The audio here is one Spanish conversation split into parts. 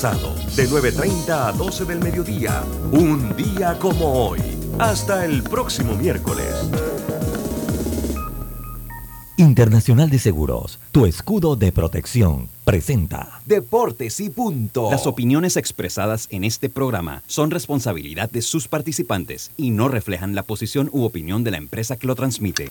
De 9.30 a 12 del mediodía, un día como hoy. Hasta el próximo miércoles. Internacional de Seguros, tu escudo de protección, presenta Deportes y punto. Las opiniones expresadas en este programa son responsabilidad de sus participantes y no reflejan la posición u opinión de la empresa que lo transmite.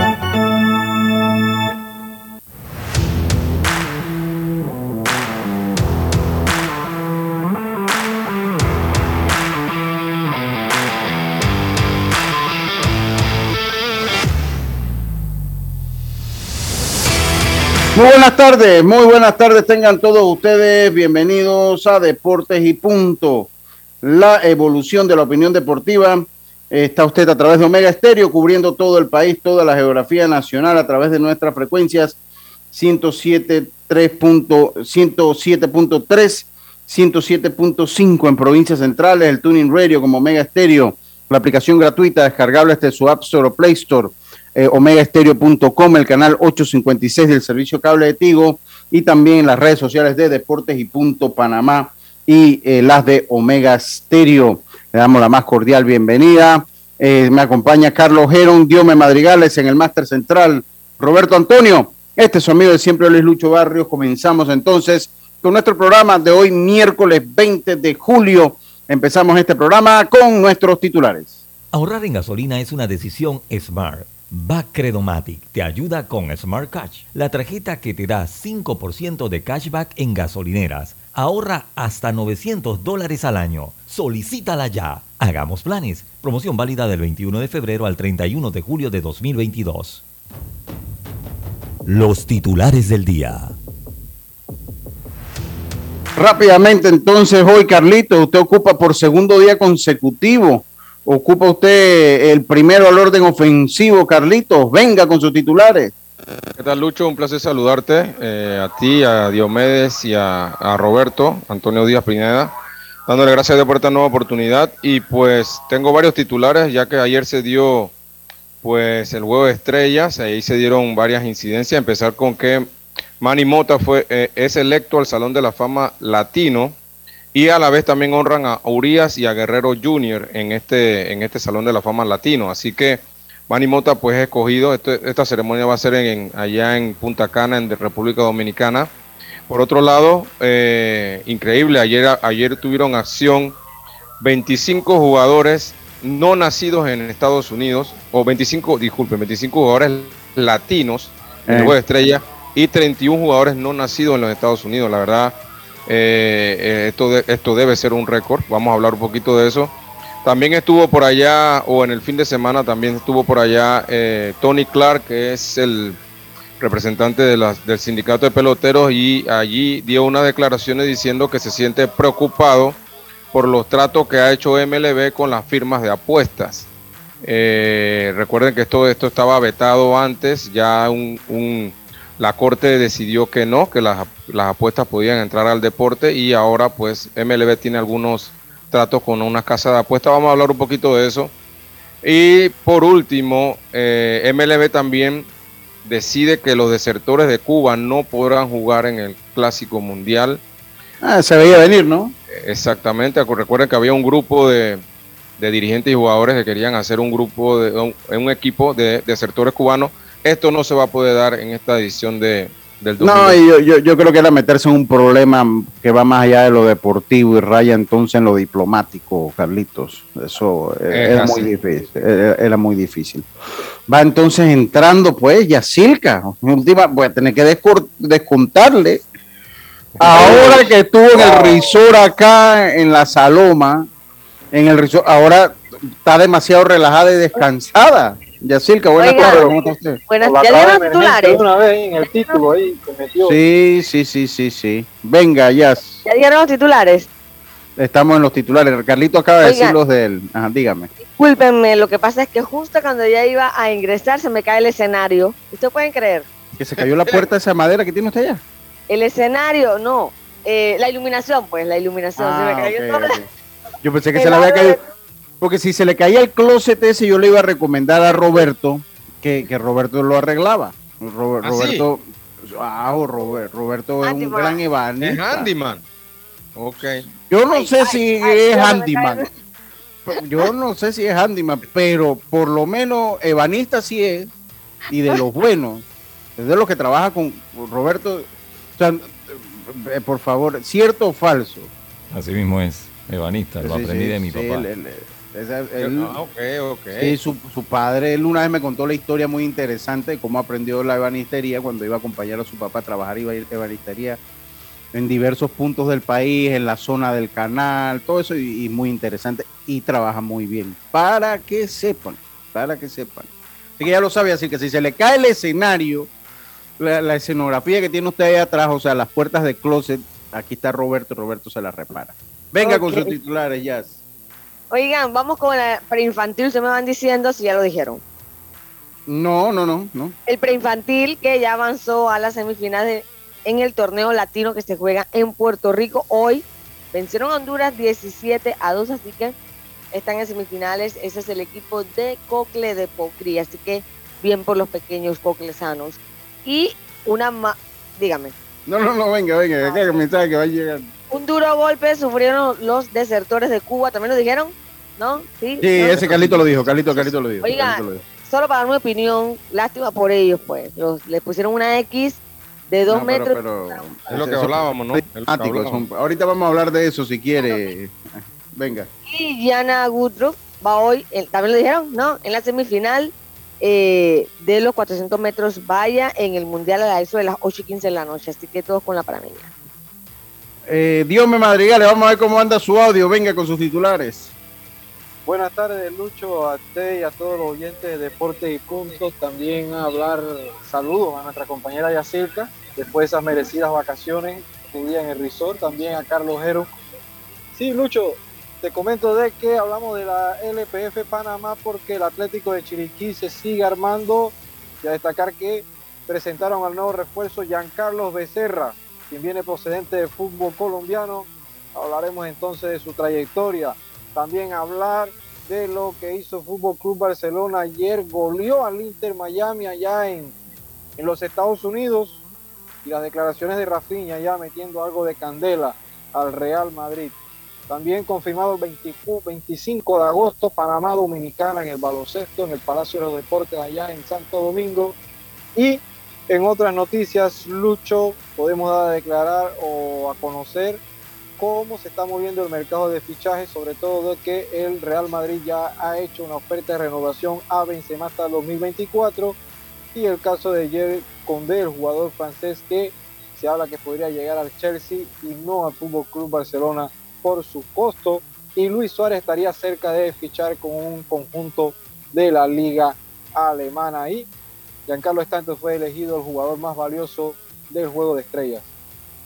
Muy buenas tardes, muy buenas tardes tengan todos ustedes. Bienvenidos a Deportes y Punto, la evolución de la opinión deportiva. Está usted a través de Omega Estéreo, cubriendo todo el país, toda la geografía nacional a través de nuestras frecuencias 107.3, 107.3, 107.5 en provincias centrales, el Tuning Radio como Omega Estéreo, la aplicación gratuita descargable desde su App Store o Play Store eh, omegaestereo.com, el canal 856 del servicio cable de Tigo y también en las redes sociales de Deportes y Punto Panamá y eh, las de Omega Stereo. Le damos la más cordial bienvenida. Eh, me acompaña Carlos Gerón, Diome Madrigales en el Máster Central. Roberto Antonio, este es su amigo de siempre, Luis Lucho Barrios. Comenzamos entonces con nuestro programa de hoy, miércoles 20 de julio. Empezamos este programa con nuestros titulares. Ahorrar en gasolina es una decisión smart. Bacredomatic te ayuda con Smart Cash, la tarjeta que te da 5% de cashback en gasolineras. Ahorra hasta 900 dólares al año. Solicítala ya. Hagamos planes. Promoción válida del 21 de febrero al 31 de julio de 2022. Los titulares del día. Rápidamente entonces hoy, Carlito, usted ocupa por segundo día consecutivo Ocupa usted el primero al orden ofensivo, Carlitos. Venga con sus titulares. ¿Qué tal, Lucho? Un placer saludarte. Eh, a ti, a Diomedes y a, Roberto, Antonio Díaz Pineda. Dándole gracias a Dios por esta nueva oportunidad. Y pues tengo varios titulares, ya que ayer se dio pues el huevo de estrellas. Ahí se dieron varias incidencias. Empezar con que Manny Mota fue, eh, es electo al Salón de la Fama Latino y a la vez también honran a Urias y a Guerrero Jr. en este, en este Salón de la Fama Latino. Así que Manny Mota pues es escogido, este, esta ceremonia va a ser en, allá en Punta Cana, en República Dominicana. Por otro lado, eh, increíble, ayer, ayer tuvieron acción 25 jugadores no nacidos en Estados Unidos, o 25, disculpen, 25 jugadores latinos en el eh. Estrella y 31 jugadores no nacidos en los Estados Unidos. La verdad, eh, eh, esto, esto debe ser un récord. Vamos a hablar un poquito de eso. También estuvo por allá, o en el fin de semana también estuvo por allá eh, Tony Clark, que es el representante de del sindicato de peloteros, y allí dio unas declaraciones diciendo que se siente preocupado por los tratos que ha hecho MLB con las firmas de apuestas. recuerden que esto, esto estaba vetado antes, ya un la Corte decidió que no, que las, apuestas podían entrar al deporte y ahora pues MLB tiene algunos tratos con una casa de apuestas. Vamos a hablar un poquito de eso. Y por último, eh, MLB también decide que los desertores de Cuba no podrán jugar en el Clásico Mundial. Ah, se veía venir, ¿no? Exactamente. Recuerden que había un grupo de, dirigentes y jugadores que querían hacer un grupo, de un equipo de desertores cubanos esto no se va a poder dar en esta edición de, del No, yo, yo, yo, creo que era meterse en un problema que va más allá de lo deportivo y raya entonces en lo diplomático, Carlitos. Eso era muy difícil. Era, muy difícil. Va entonces entrando, pues, Yacilca. Última, voy a tener que descontarle. Ahora que estuvo en el risor acá en la Saloma, en el risor, ahora está demasiado relajada y descansada. Yacirca, buenas tardes, ¿cómo está usted? Buenas, ¿ya dieron titulares? Una vez en el título ahí, Sí, sí, sí, sí, sí. Venga, Yas. ¿Ya dieron los titulares? Estamos en los titulares. Carlito acaba de decir los de él. Ajá, dígame. Discúlpenme, lo que pasa es que justo cuando ya iba a ingresar se me cae el escenario. ¿Ustedes pueden creer? ¿Que se cayó la puerta de esa madera que tiene usted allá? El escenario, no. eh, la iluminación, pues, la iluminación. se me Ah, cayó ok, toda. ok. Yo pensé que El se le había caído. de- Porque si se le caía el closet ese, yo le iba a recomendar a Roberto que, que Roberto lo arreglaba. Ro- ¿Ah, Roberto, ah, Robert- Roberto es un gran Es ebanista. handyman. Ok. Yo no Ay, sé ay, si ay, es handyman. Yo no sé si es handyman, pero por lo menos ebanista sí es. Y de los buenos. Es de los que trabaja con Roberto. O sea, eh, por favor, ¿cierto o falso? Así mismo es, ebanista, lo Sí, aprendí sí, de mi sí, papá. él- él- esa- él- Ah, ok, ok. Sí, su, su padre, él una vez me contó la historia muy interesante de cómo aprendió la ebanistería cuando iba a acompañar a su papá a trabajar iba a ir ebanistería en diversos puntos del país, en la zona del canal, todo eso y, y muy interesante y trabaja muy bien. Para que sepan, para que sepan. Así que ya lo sabe, así que si se le cae el escenario, la, la escenografía que tiene usted ahí atrás, o sea, las puertas de closet, aquí está Roberto, Roberto se la repara. Venga con sus titulares, Jazz. Oigan, vamos con la preinfantil, ustedes me van diciendo si ya lo dijeron. No, no, no, no. El preinfantil que ya avanzó a las semifinales en el torneo latino que se juega en Puerto Rico hoy. Vencieron a Honduras 17 a 2, así que están en semifinales. Ese es el equipo de Cocle de Pocri, así que bien por los pequeños coclesanos. Y una más, dígame, No, no, no, venga, venga, que el mensaje que va a llegar. Un duro golpe sufrieron los desertores de Cuba, ¿también lo dijeron? ¿No? Sí, Sí, ¿No? ese Carlito lo dijo, Carlito, Carlito lo dijo. Oiga, Carlito lo dijo. solo para dar mi opinión, lástima por ellos, pues. Los, le pusieron una X de dos No, pero- metros. pero- Es lo que hablábamos, ¿no? Hablábamos. son- Ahorita vamos a hablar de eso si quiere. Venga. Y Diana Woodruff va hoy, también lo dijeron, ¿no? En la semifinal eh, de los 400 metros vaya en el Mundial a la eso de las 8 y 15 de la noche. Así que todos con la panameña. Eh, Dios me madrigale, vamos a ver cómo anda su audio. Venga con sus titulares. Buenas tardes, Lucho, a usted y a todos los oyentes de Deportes y Puntos. También a hablar saludos a nuestra compañera Yacirca, después de esas merecidas vacaciones que día en el resort. También a Carlos Jero. Sí, Lucho, te comento de que hablamos de la LPF Panamá porque el Atlético de Chiriquí se sigue armando. Y a destacar que presentaron al nuevo refuerzo Giancarlos Becerra, quien viene procedente del fútbol colombiano. Hablaremos entonces de su trayectoria también hablar de lo que hizo Fútbol Club Barcelona ayer, goleó al Inter Miami allá en, en los Estados Unidos y las declaraciones de Rafinha ya metiendo algo de candela al Real Madrid. También confirmado el 24 25 de agosto, Panamá Dominicana en el baloncesto, en el Palacio de los Deportes allá en Santo Domingo. Y en otras noticias, Lucho, podemos dar a declarar o a conocer cómo se está moviendo el mercado de fichajes, sobre todo de que el Real Madrid ya ha hecho una oferta de renovación a Benzema hasta el 2024 y el caso de Jerry Condé, el jugador francés que se habla que podría llegar al Chelsea y no al Fútbol Club Barcelona por su costo. Y Luis Suárez estaría cerca de fichar con un conjunto de la liga alemana. Y Giancarlo Stanton fue elegido el jugador más valioso del juego de estrellas.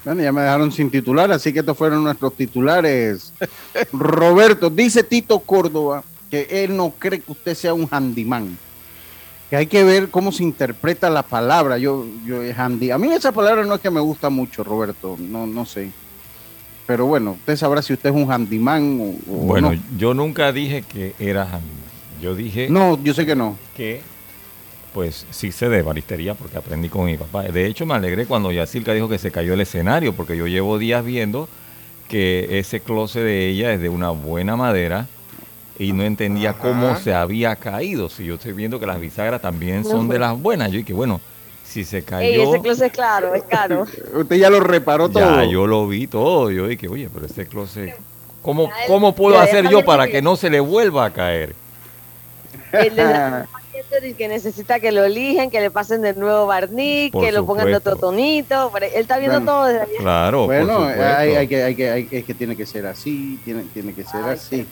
Bueno, ya me dejaron sin titular, así que estos fueron nuestros titulares. Roberto, dice Tito Córdoba que él no cree que usted sea un handyman. Que hay que ver cómo se interpreta la palabra. Yo, yo, handy. A mí esa palabra no es que me gusta mucho, Roberto. No, no sé. Pero bueno, usted sabrá si usted es un handyman o, o Bueno, no. yo nunca dije que era handyman. Yo dije No, yo sé que no. que, pues sí sé de baristería porque aprendí con mi papá. De hecho, me alegré cuando Yacirca dijo que se cayó el escenario, porque yo llevo días viendo que ese closet de ella es de una buena madera y no entendía Ajá. cómo se había caído. Si yo estoy viendo que las bisagras también son de las buenas, yo dije, bueno, si se Ey, cayó, ese closet es claro, es caro. Usted ya lo reparó todo. ya yo lo vi todo. Yo dije, oye, pero ese closet, ¿cómo, cómo puedo ya hacer yo para que no se le vuelva a caer? Dice que necesita que lo eligen, que le pasen de nuevo barniz, Por que lo pongan de otro tonito. Él está viendo Bueno. todo desde allá. Claro, Bueno, hay, hay que, hay que, hay- es que tiene que ser así, tiene, tiene que ser Ay, así.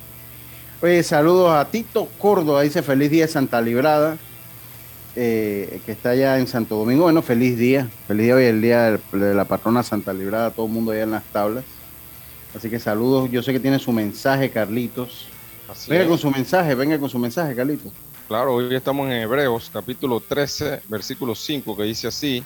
Oye, saludos a Tito Córdoba, dice feliz día Santa Librada, eh, que está allá en Santo Domingo. Bueno, feliz día, feliz día hoy, el día de la patrona Santa Librada, todo el mundo allá en las tablas. Así que saludos, yo sé que tiene su mensaje, Carlitos. Así Venga es. con su mensaje, venga con su mensaje, Carlitos. Claro, hoy estamos en Hebreos, capítulo 13, versículo 5, que dice así: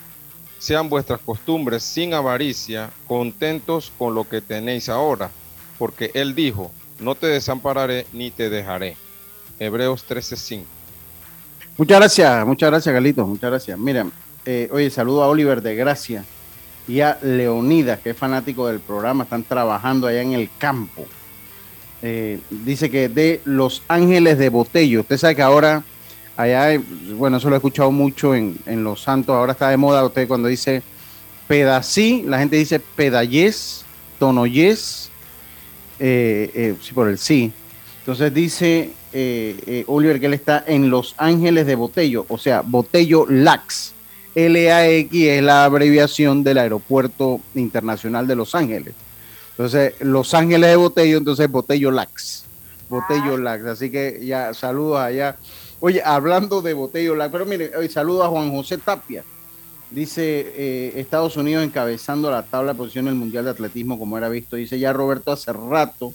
sean vuestras costumbres sin avaricia, contentos con lo que tenéis ahora, porque Él dijo, no te desampararé ni te dejaré. Hebreos 13:5. Muchas gracias, muchas gracias, Galito, muchas gracias. Miren, eh, oye, saludo a Oliver de Gracia y a Leonidas, que es fanático del programa, están trabajando allá en el campo. Eh, dice que de Los Ángeles de Botello. Usted sabe que ahora, allá, bueno, eso lo he escuchado mucho en, en Los Santos, ahora está de moda usted cuando dice pedací, la gente dice pedallés, tonoyés, eh, eh, sí, por el sí. Entonces dice eh, eh, Oliver que él está en Los Ángeles de Botello, o sea, Botello LAX. LAX es la abreviación del Aeropuerto Internacional de Los Ángeles. Entonces, Los Ángeles de Botello, entonces Botello Lax. Botello Lax. Así que ya saludos allá. Oye, hablando de Botello Lax, pero mire, hoy saludo a Juan José Tapia. Dice eh, Estados Unidos encabezando la tabla de posición del Mundial de Atletismo, como era visto. Dice ya Roberto hace rato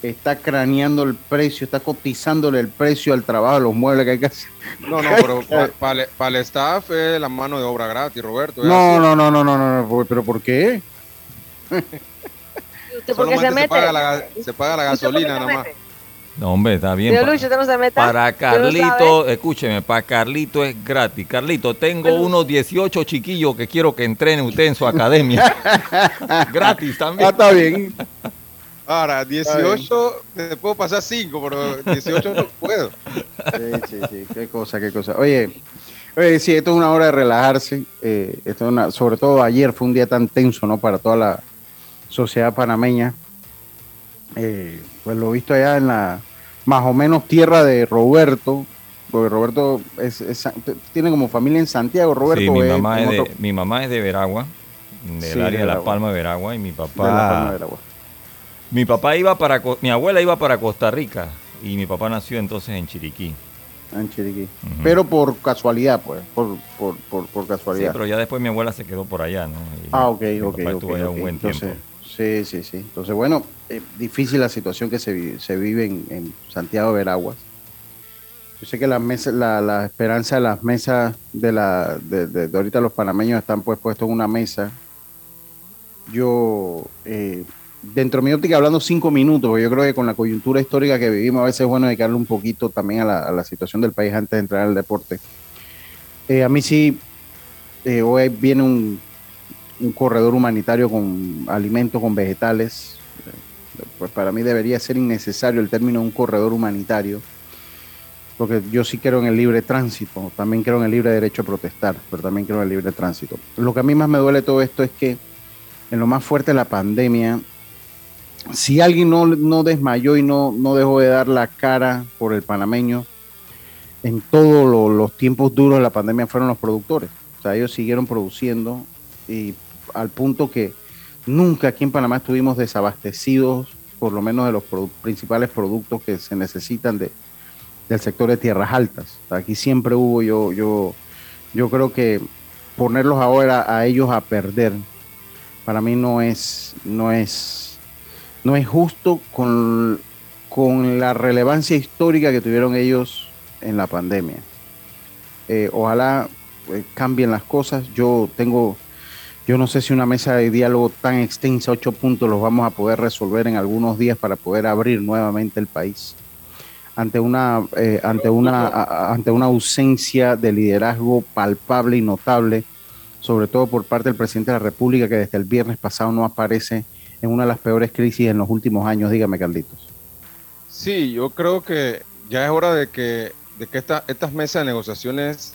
está craneando el precio, está cotizándole el precio al trabajo de los muebles que hay que hacer. No, no, pero para el staff es la mano de obra gratis, Roberto. No, no, no, no, no, no, no, pero ¿por qué? ¿Usted por qué Solamente se se, mete? paga la, ga- se paga la ¿Usted por qué gasolina nada más. No, hombre, está bien. Señor pa- Lucho, usted no se meta. Para no Carlito, escúcheme, para Carlito es gratis. Carlito, tengo unos 18 chiquillos que quiero que entrenen usted en su academia. gratis Ah, también. está bien. Ahora, 18, te puedo pasar 5, pero 18 no puedo. Sí, sí, sí, qué cosa, qué cosa. Oye, oye, sí, esto es una hora de relajarse. eh, esto es una, sobre todo ayer fue un día tan tenso, ¿no? Para toda la sociedad panameña. Eh, pues lo visto allá en la más o menos tierra de Roberto, porque Roberto es, es- tiene como familia en Santiago, Roberto. Sí, mi mamá, es de, otro- mi mamá es de Veragua, del Sí, área de La. Palma de Veragua, y mi de la papá, Palma de Veragua. mi papá iba para, mi abuela iba para Costa Rica y mi papá nació entonces en Chiriquí. en Chiriquí. Pero por casualidad, pues, por, por, por, por Sí, casualidad. pero ya después mi abuela se quedó por allá, ¿no? Y Ah, ok, mi ok, papá ok, estuvo allá ok. un buen Entonces, tiempo. Sí, sí, sí. Entonces, bueno, eh, difícil la situación que se, vi- se vive en, en Santiago de Veraguas. Yo sé que las mesas, la, la esperanza de las mesas de la de, de- ahorita los panameños están pues puestos en una mesa. Yo, eh, dentro de mi óptica, hablando cinco minutos, yo creo que con la coyuntura histórica que vivimos, a veces es bueno dedicarle un poquito también a la, a la situación del país antes de entrar al deporte. Eh, a mí sí, eh, hoy viene un, un corredor humanitario con alimentos, con vegetales. Pues para mí debería ser innecesario el término un corredor humanitario, porque yo sí creo en el libre tránsito, también creo en el libre derecho a protestar, pero también creo en el libre tránsito. Lo que a mí más me duele todo esto es que en lo más fuerte de la pandemia, si alguien no, no desmayó y no, no dejó de dar la cara por el panameño, en todos lo- los tiempos duros de la pandemia fueron los productores. O sea, ellos siguieron produciendo y al punto que nunca aquí en Panamá estuvimos desabastecidos, por lo menos de los principales productos que se necesitan de, del sector de tierras altas. Aquí siempre hubo, yo, yo, yo creo que ponerlos ahora a ellos a perder, para mí no es, no es, no es justo con, con la relevancia histórica que tuvieron ellos en la pandemia. Eh, ojalá eh, cambien las cosas. Yo tengo, yo no sé si una mesa de diálogo tan extensa, ocho puntos, los vamos a poder resolver en algunos días para poder abrir nuevamente el país ante una, eh, ante una, ante una ausencia de liderazgo palpable y notable, sobre todo por parte del presidente de la República, que desde el viernes pasado no aparece en una de las peores crisis en los últimos años. Dígame, Carlitos. Sí, yo creo que ya es hora de que, de que esta- estas mesas de negociaciones,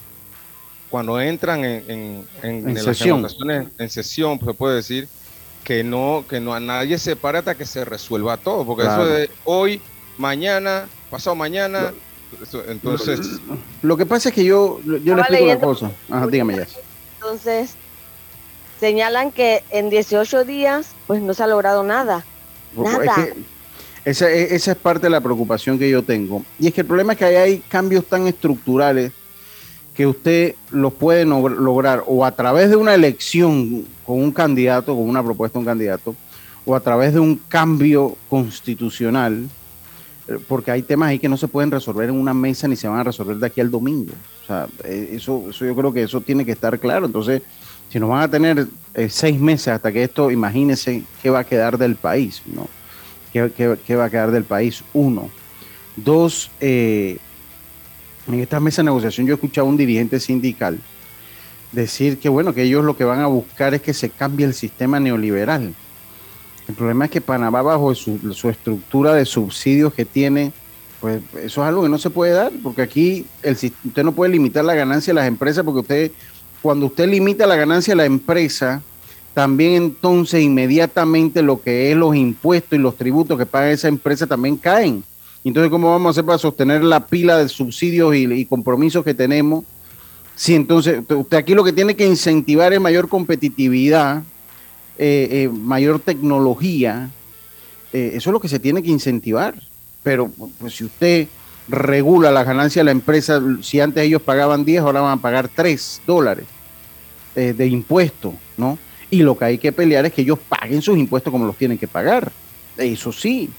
cuando entran en, en, en- En las sesión. negociaciones en sesión, pues se puede decir que no, que no a nadie se pare hasta que se resuelva todo, porque Claro. eso de hoy, mañana, pasado mañana, eso- entonces, Lo que pasa es que yo, yo le explico una cosa. Ajá, dígame ya. Entonces, señalan que en 18 días, pues no se ha logrado nada. Nada. Es que esa, e- esa es parte de la preocupación que yo tengo. Y es que el problema es que ahí hay cambios tan estructurales que usted los puede lograr o a través de una elección con un candidato, con una propuesta de un candidato, o a través de un cambio constitucional, eh, porque hay temas ahí que no se pueden resolver en una mesa ni se van a resolver de aquí al domingo. O sea, eh, eso, eso yo creo que eso tiene que estar claro. Entonces, Si nos van a tener eh, seis meses hasta que esto, imagínense qué va a quedar del país, ¿no? ¿Qué, va a quedar del país? Uno. Dos, eh, en esta mesa de negociación yo he escuchado a un dirigente sindical decir que bueno, que ellos lo que van a buscar es que se cambie el sistema neoliberal. El problema es que Panamá bajo su, estructura de subsidios que tiene, pues eso es algo que no se puede dar, porque aquí usted no puede limitar la ganancia de las empresas, porque usted, cuando usted limita la ganancia de la empresa, también entonces inmediatamente lo que es los impuestos y los tributos que paga esa empresa también caen. Entonces, ¿cómo vamos a hacer para sostener la pila de subsidios y compromisos que tenemos? Sí, entonces usted aquí lo que tiene que incentivar es mayor competitividad, eh, eh, mayor tecnología. Eh, eso es lo que se tiene que incentivar. Pero pues, si usted regula la ganancia de la empresa, si antes ellos pagaban 10, ahora van a pagar 3 dólares de impuestos, ¿no? Y lo que hay que pelear es que ellos paguen sus impuestos como los tienen que pagar. Eso sí,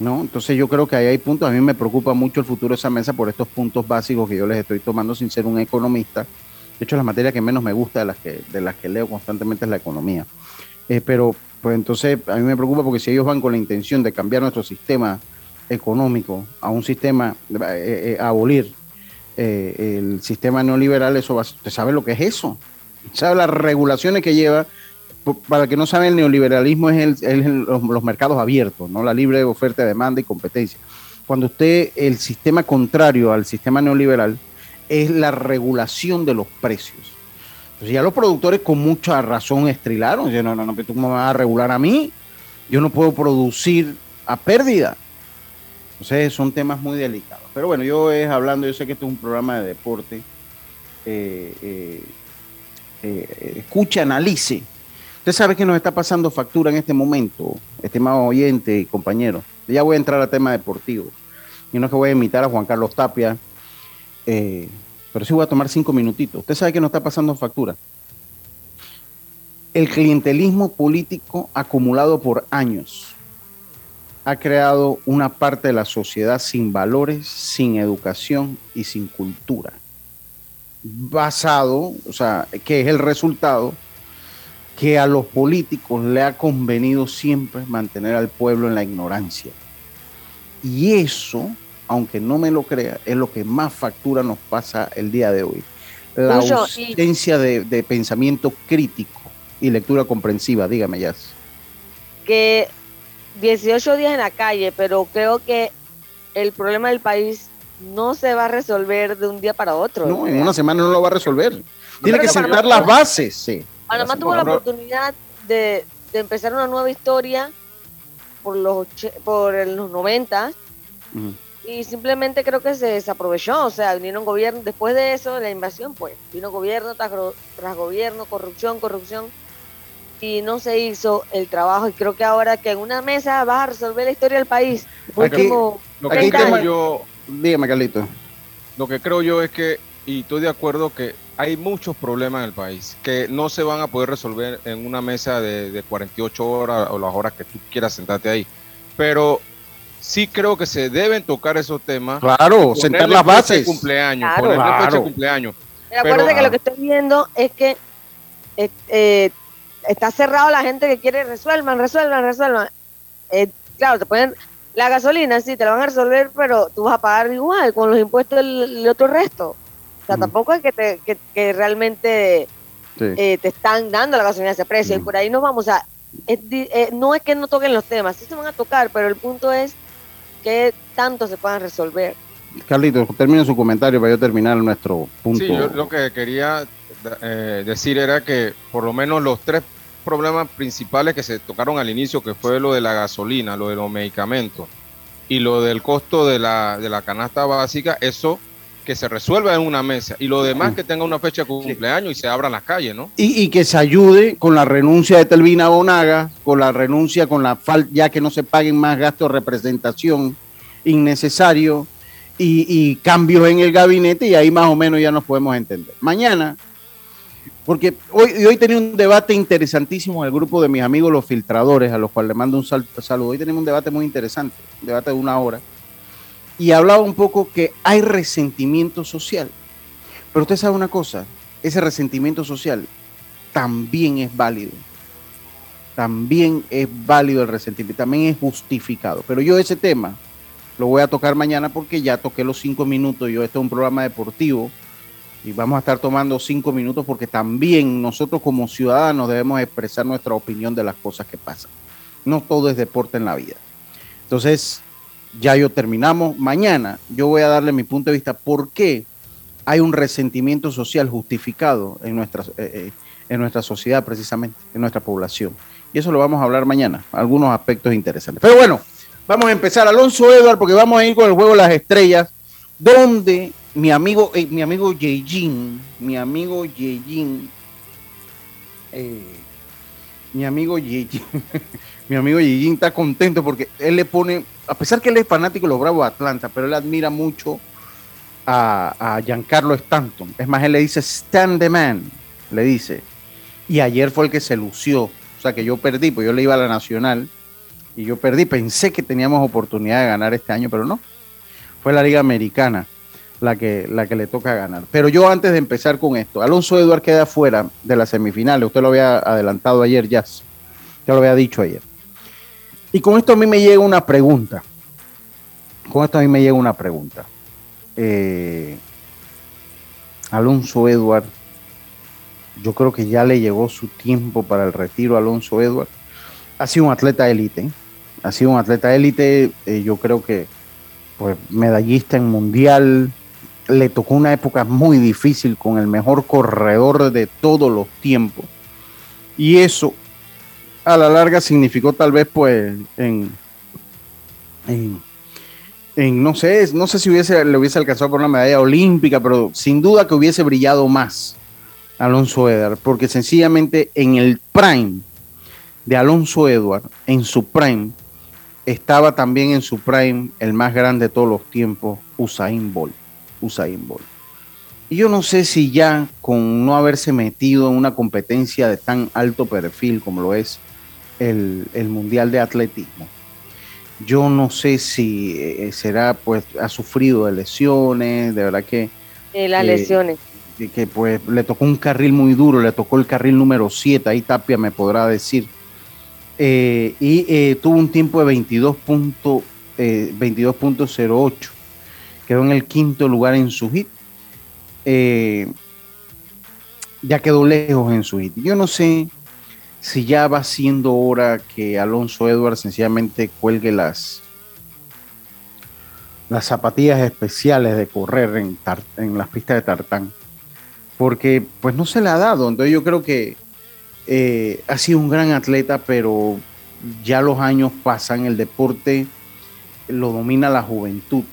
¿no? Entonces yo creo que ahí hay puntos, a mí me preocupa mucho el futuro de esa mesa por estos puntos básicos que yo les estoy tomando sin ser un economista. De hecho, la materia que menos me gusta de las que, de las que leo constantemente es la economía. Eh, pero pues entonces a mí me preocupa porque si ellos van con la intención de cambiar nuestro sistema económico a un sistema, eh, eh, abolir el sistema neoliberal, eso va, usted sabe lo que es eso. ¿Sabe las regulaciones que lleva? Para que no saben, el neoliberalismo es, los, mercados abiertos, ¿no? La libre oferta, demanda y competencia. Cuando usted, el sistema contrario al sistema neoliberal es la regulación de los precios. Entonces ya los productores con mucha razón estrilaron, dicen, no, no, no, tú me vas a regular a mí, yo no puedo producir a pérdida. Entonces son temas muy delicados. Pero bueno, yo es hablando, yo sé que esto es un programa de deporte. Eh, eh, eh, escuche, analice Usted sabe que nos está pasando factura en este momento, estimado oyente y compañero. Ya voy a entrar al tema deportivo. Y no es que voy a imitar a Juan Carlos Tapia, eh, pero sí voy a tomar cinco minutitos. Usted sabe que nos está pasando factura. El clientelismo político acumulado por años ha creado una parte de la sociedad sin valores, sin educación y sin cultura. Basado, o sea, que es el resultado que a los políticos le ha convenido siempre mantener al pueblo en la ignorancia. Y eso, aunque no me lo crea, es lo que más factura nos pasa el día de hoy. La ausencia de, pensamiento crítico y lectura comprensiva. Dígame, ya. Que 18 días en la calle, pero creo que el problema del país no se va a resolver de un día para otro. No, en una semana no lo va a resolver. Tiene que sentar las bases, sí. Panamá tuvo la oportunidad de, empezar una nueva historia por los por los 90 y simplemente creo que se desaprovechó, o sea, vinieron gobierno después de eso, de la invasión, pues vino gobierno tras, gobierno, corrupción, corrupción y no se hizo el trabajo y creo que ahora que en una mesa vas a resolver la historia del país. Aquí, lo que creo yo, dígame Carlito. Lo que creo yo es que y estoy de acuerdo que hay muchos problemas en el país que no se van a poder resolver en una mesa de, 48 horas o las horas que tú quieras sentarte ahí. Pero sí creo que se deben tocar esos temas. Claro, sentar las bases. Cumpleaños, claro. fecha de cumpleaños. Pero que lo que estoy viendo es que eh, eh, está cerrado la gente que quiere resuelvan, resuelvan, resuelvan. Eh, claro, te ponen la gasolina, sí, te la van a resolver, pero tú vas a pagar igual con los impuestos del otro resto. O sea, tampoco es que, te, que, realmente eh, te están dando la gasolina a ese precio. Y por ahí nos vamos a... Eh, no es que no toquen los temas, sí se van a tocar, pero el punto es que tanto se puedan resolver. Carlito, termine su comentario para yo terminar nuestro punto. Sí, yo lo que quería eh, decir era que por lo menos los tres problemas principales que se tocaron al inicio, que fue lo de la gasolina, lo de los medicamentos y lo del costo de la, de la canasta básica, eso que se resuelva en una mesa y lo demás que tenga una fecha de cumpleaños y se abran las calles, ¿no? Y, que se ayude con la renuncia de Telvina Bonaga, con la renuncia, con la falta, ya que no se paguen más gastos de representación innecesario y, cambios en el gabinete y ahí más o menos ya nos podemos entender. Mañana, porque hoy, hoy tenía un debate interesantísimo en el grupo de mis amigos los filtradores, a los cuales le mando un saludo. Hoy tenemos un debate muy interesante, un debate de una hora y hablaba un poco que hay resentimiento social. Pero usted sabe una cosa, ese resentimiento social también es válido. También es válido el resentimiento, también es justificado. Pero yo ese tema lo voy a tocar mañana porque ya toqué los cinco minutos. Yo, este es un programa deportivo y vamos a estar tomando cinco minutos porque también nosotros como ciudadanos debemos expresar nuestra opinión de las cosas que pasan. No todo es deporte en la vida. Entonces, ya yo terminamos. Mañana yo voy a darle mi punto de vista por qué hay un resentimiento social justificado en nuestra, eh, eh, en nuestra sociedad precisamente, en nuestra población. Y eso lo vamos a hablar mañana, algunos aspectos interesantes. Pero bueno, vamos a empezar. Alonso Edward, porque vamos a ir con el juego de las estrellas, donde mi amigo, eh, mi amigo Yejin, mi amigo Yejin, mi amigo Yejin, mi amigo Yejin está contento porque él le pone, a pesar que él es fanático de los Bravos de Atlanta, pero él admira mucho a, Giancarlo Stanton. Es más, él le dice Stand the Man, le dice. Y ayer fue el que se lució. O sea que yo perdí, pues yo le iba a la Nacional y yo perdí. Pensé que teníamos oportunidad de ganar este año, pero no. Fue la Liga Americana la que, la que le toca ganar. Pero yo antes de empezar con esto, Alonso Eduard queda fuera de las semifinales. Usted lo había adelantado ayer, ya. Ya lo había dicho ayer. Y con esto a mí me llega una pregunta. Con esto a mí me llega una pregunta. Eh, Alonso Edward, yo creo que ya le llegó su tiempo para el retiro a Alonso Edward. Ha sido un atleta élite, ¿eh? ha sido un atleta élite, eh, yo creo que pues medallista en mundial, le tocó una época muy difícil con el mejor corredor de todos los tiempos. Y eso a la larga significó tal vez pues en, en no sé, no sé si hubiese, le hubiese alcanzado por una medalla olímpica, pero sin duda que hubiese brillado más Alonso Edward, porque sencillamente en el prime de Alonso Edward, en su prime, estaba también en su prime el más grande de todos los tiempos, Usain Bolt. Usain Bolt. Y yo no sé si ya con no haberse metido en una competencia de tan alto perfil como lo es el, el Mundial de Atletismo, yo no sé si eh, será, pues, ha sufrido de lesiones, de verdad que... las lesiones. Que, pues le tocó un carril muy duro, le tocó el carril número 7, ahí Tapia me podrá decir. Eh, y eh, tuvo un tiempo de 22.08, quedó en el quinto lugar en su hit. ya quedó lejos en su hit. Yo no sé si ya va siendo hora que Alonso Edwards sencillamente cuelgue las, las zapatillas especiales de correr en, en las pistas de tartán, porque pues no se le ha dado, entonces yo creo que eh, ha sido un gran atleta, pero ya los años pasan, el deporte lo domina la juventud.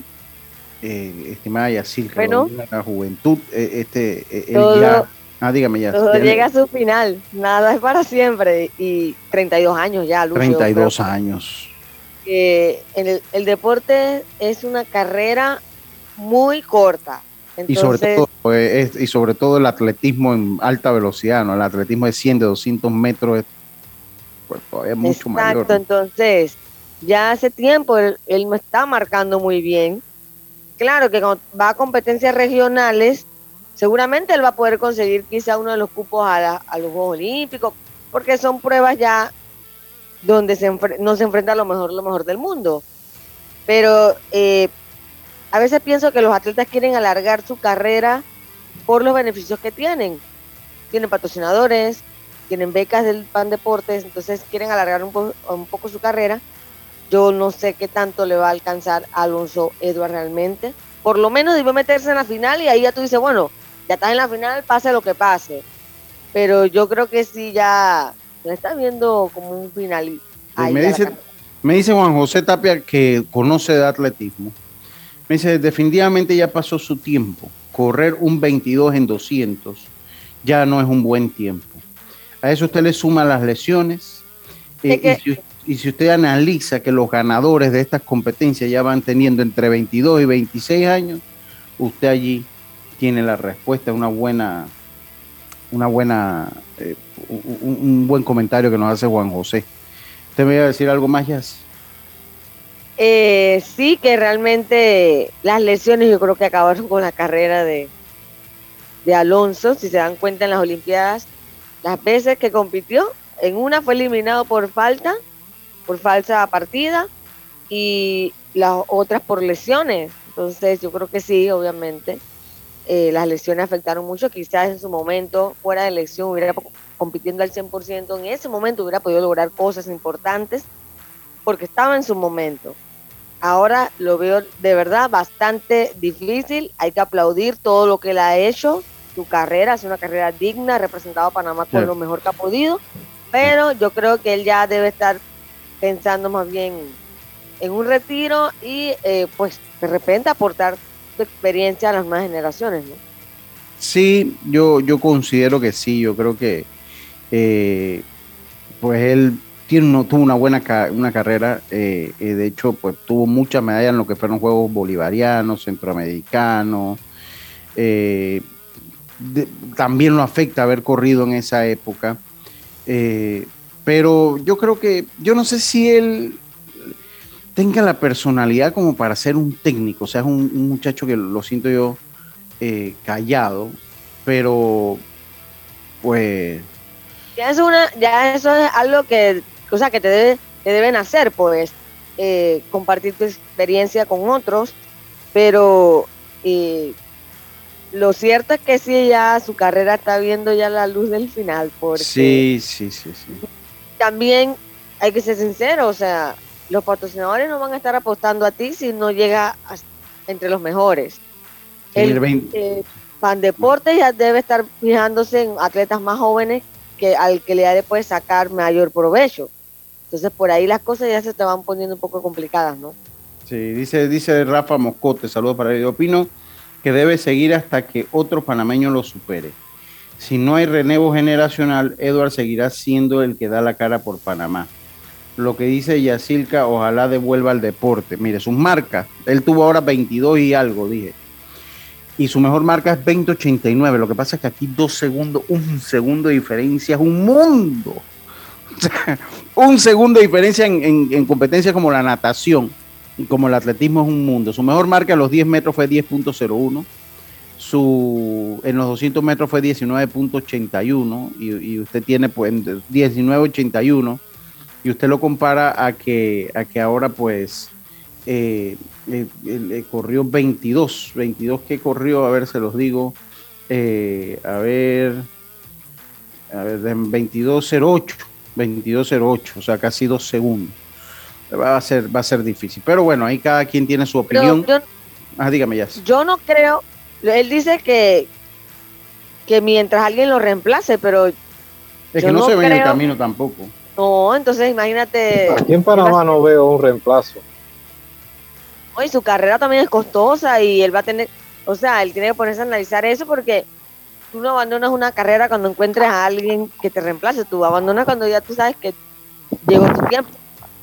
Eh, estimada Yacir, bueno, la juventud, eh, este, él ya Ah, dígame ya. Todo llega a su final, nada es para siempre. Y 32 años ya, Lucho. 32 años. en el, deporte es una carrera muy corta. y, sobre todo, pues, y sobre todo el atletismo en alta velocidad, ¿no? El atletismo de 100, de 200 metros es pues, todavía mucho mayor. Exacto, entonces, ya hace tiempo él, él me está marcando muy bien. Claro que cuando va a competencias regionales, seguramente él va a poder conseguir quizá uno de los cupos a, los Juegos Olímpicos, porque son pruebas ya donde se no se enfrenta a lo mejor, lo mejor del mundo. Pero eh, a veces pienso que los atletas quieren alargar su carrera por los beneficios que tienen. Tienen patrocinadores, tienen becas del PAN Deportes, entonces quieren alargar un, un poco su carrera. Yo no sé qué tanto le va a alcanzar a Alonso Edward realmente. Por lo menos debe meterse en la final y ahí ya tú dices, bueno, ya estás en la final, pase lo que pase. Pero yo creo que sí, ya ya está viendo como un final. Me dice, me dice Juan José Tapia que conoce de atletismo. Me dice, definitivamente ya pasó su tiempo. Correr un 22 en 200 ya no es un buen tiempo. A eso usted le suma las lesiones. Eh, y, si, y, si, usted analiza que los ganadores de estas competencias ya van teniendo entre 22 y 26 años, usted allí tiene la respuesta, una buena, una buena, eh, un, buen comentario que nos hace Juan José. ¿Usted me iba a decir algo más, Jazz? Eh, sí, que realmente las lesiones yo creo que acabaron con la carrera de, de Alonso, si se dan cuenta en las Olimpiadas, las veces que compitió, en una fue eliminado por falta, por falsa partida, y las otras por lesiones. Entonces yo creo que sí, obviamente. Eh, las lesiones afectaron mucho. Quizás en su momento, fuera de elección, hubiera compitiendo al 100%. En ese momento hubiera podido lograr cosas importantes porque estaba en su momento. Ahora lo veo de verdad bastante difícil. Hay que aplaudir todo lo que él ha hecho. Su carrera es una carrera digna, ha representado a Panamá con lo mejor que ha podido. Pero yo creo que él ya debe estar pensando más bien en un retiro y eh, pues de repente aportar su experiencia a las nuevas generaciones. ¿no? Sí, yo, yo considero que sí. Yo creo que eh, pues él tiene, tuvo una buena una carrera, eh, eh, de hecho, pues tuvo muchas medallas en lo que fueron Juegos Bolivarianos, Centroamericanos. También lo afecta haber corrido en esa época. pero yo creo que, yo no sé si él tenga la personalidad como para ser un técnico, o sea, es un, muchacho que lo siento yo callado, pero pues... Ya, es una, ya eso es algo que o sea, que te, debe, te deben hacer, pues, eh, compartir tu experiencia con otros, pero eh, lo cierto es que sí, ya su carrera está viendo ya la luz del final, porque sí, sí, sí, sí. También hay que ser sincero, o sea, los patrocinadores no van a estar apostando a ti si no llega entre los mejores. El, eh, Pan Deporte ya debe estar fijándose en atletas más jóvenes que al que le ha de poder sacar mayor provecho. Entonces por ahí las cosas ya se te van poniendo un poco complicadas, ¿no? Sí, dice, dice Rafa Moscote, saludos para él. Opino que debe seguir hasta que otro panameño lo supere. Si no hay renevo generacional, Edward seguirá siendo el que da la cara por Panamá. Lo que dice Yacilca, ojalá devuelva al deporte. Mire, sus marcas, él tuvo ahora 22 y algo, dije. Y su mejor marca es 2089. Lo que pasa es que aquí dos segundos, un segundo de diferencia es un mundo. un segundo de diferencia en, en, competencias como la natación, como el atletismo es un mundo. Su mejor marca a los 10 metros fue 10.01. Su, en los 200 metros fue 19.81 y, usted tiene pues 19.81 y usted lo compara a que, a que ahora pues eh, eh, eh, corrió 22, 22 que corrió, a ver, se los digo, a ver, a ver, 22.08 22.08, o sea, casi dos segundos. Va a ser, va a ser difícil. Pero bueno, ahí cada quien tiene su opinión. ah, dígame ya. Yo no creo, él dice que, que mientras alguien lo reemplace, pero... Es que no, se ve en el camino tampoco. No, entonces imagínate... Aquí en Panamá no veo un reemplazo. Oye, su carrera también es costosa y él va a tener, o sea, él tiene que ponerse a analizar eso porque tú no abandonas una carrera cuando encuentres a alguien que te reemplace, tú abandonas cuando ya tú sabes que llegó tu tiempo,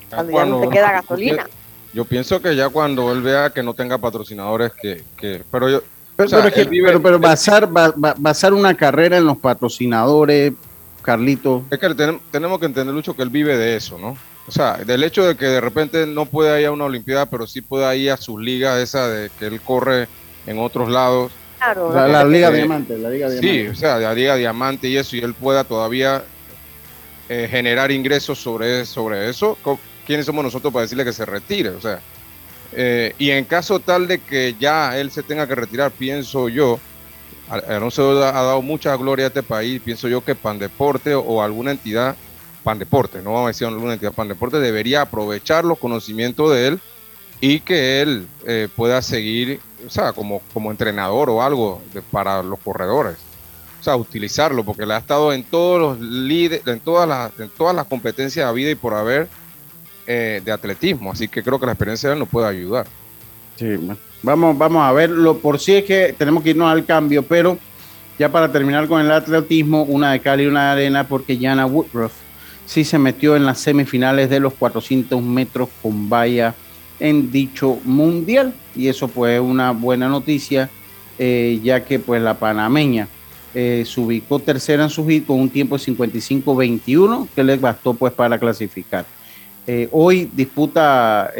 cuando, ya no te queda gasolina. Yo pienso que ya cuando él vea que no tenga patrocinadores, que, que pero yo... Pero, pero, basar, basar una carrera en los patrocinadores, Carlito. Es que tenemos que entender, Lucho, que él vive de eso, ¿no? O sea, del hecho de que de repente no pueda ir a una Olimpiada, pero sí pueda ir a sus ligas, esa de que él corre en otros lados la, Liga Diamante, la Liga Diamante. Sí, o sea, la Liga Diamante y eso, y él pueda todavía eh, generar ingresos sobre, sobre eso. ¿Quiénes somos nosotros para decirle que se retire? O sea, eh, y en caso tal de que ya él se tenga que retirar, pienso yo, Alonso ha dado mucha gloria a este país, pienso yo que Pandeporte o alguna entidad, Pandeporte, no vamos a decir alguna entidad Pandeporte, debería aprovechar los conocimientos de él y que él eh, pueda seguir, o sea, como, como entrenador o algo para los corredores. O sea, utilizarlo, porque le ha estado en todos los líderes, en todas las, en todas las competencias de vida y por haber eh, de atletismo. Así que creo que la experiencia de él nos puede ayudar. Sí, vamos, vamos a verlo. Por si es que tenemos que irnos al cambio, pero ya para terminar con el atletismo, una de Cali y una de arena, porque Jana Woodruff sí se metió en las semifinales de los 400 metros con valla en dicho mundial y eso pues una buena noticia eh, ya que pues la panameña eh, se ubicó tercera en su hit con un tiempo de 55-21 que les bastó pues para clasificar. Eh, hoy disputa,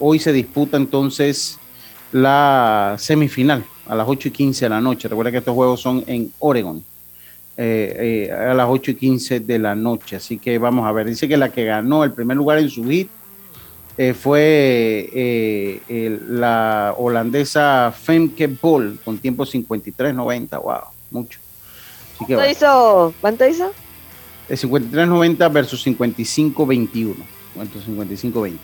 hoy se disputa entonces la semifinal a las 8 y 15 de la noche. Recuerda que estos juegos son en Oregon. eh, a las 8 y 15 de la noche. Así que vamos a ver. Dice que la que ganó el primer lugar en su hit fue la holandesa Femke Bol con tiempo 53.90. Wow, mucho. ¿Cuánto, hizo? ¿Cuánto hizo? 53.90 versus 55.21. 55.21.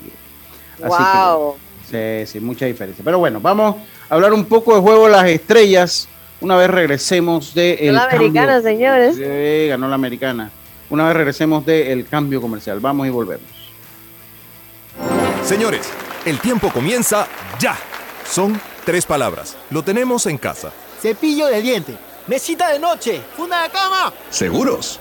Wow. sí, sí, mucha diferencia. Pero bueno, vamos a hablar un poco de juego de las estrellas. Una vez regresemos de el la americana, señores. Sí, ganó la americana. Una vez regresemos del cambio comercial. Vamos y volvemos. Señores, el tiempo comienza ya. Son tres palabras. Lo tenemos en casa. Cepillo de diente. Mesita de noche. Funda de cama. ¿Seguros?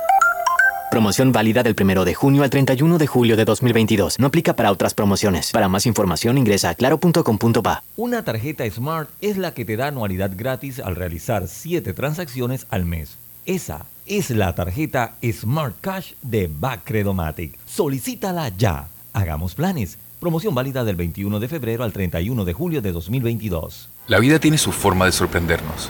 Promoción válida del 1 de junio al 31 de julio de 2022. No aplica para otras promociones. Para más información ingresa a claro.com.pa. Una tarjeta Smart es la que te da anualidad gratis al realizar 7 transacciones al mes. Esa es la tarjeta Smart Cash de Bacredomatic. Solicítala ya. Hagamos planes. Promoción válida del 21 de febrero al 31 de julio de 2022. La vida tiene su forma de sorprendernos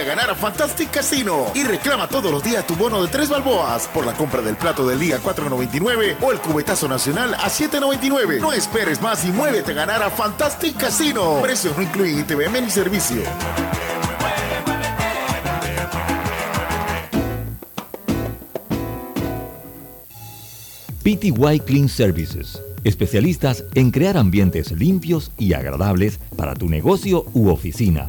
A ganar a Fantastic Casino y reclama todos los días tu bono de tres balboas por la compra del plato del día 4.99 o el cubetazo nacional a 7.99. No esperes más y muévete a ganar a Fantastic Casino. Precios no incluyen ITVM ni servicio. PTY Clean Services especialistas en crear ambientes limpios y agradables para tu negocio u oficina.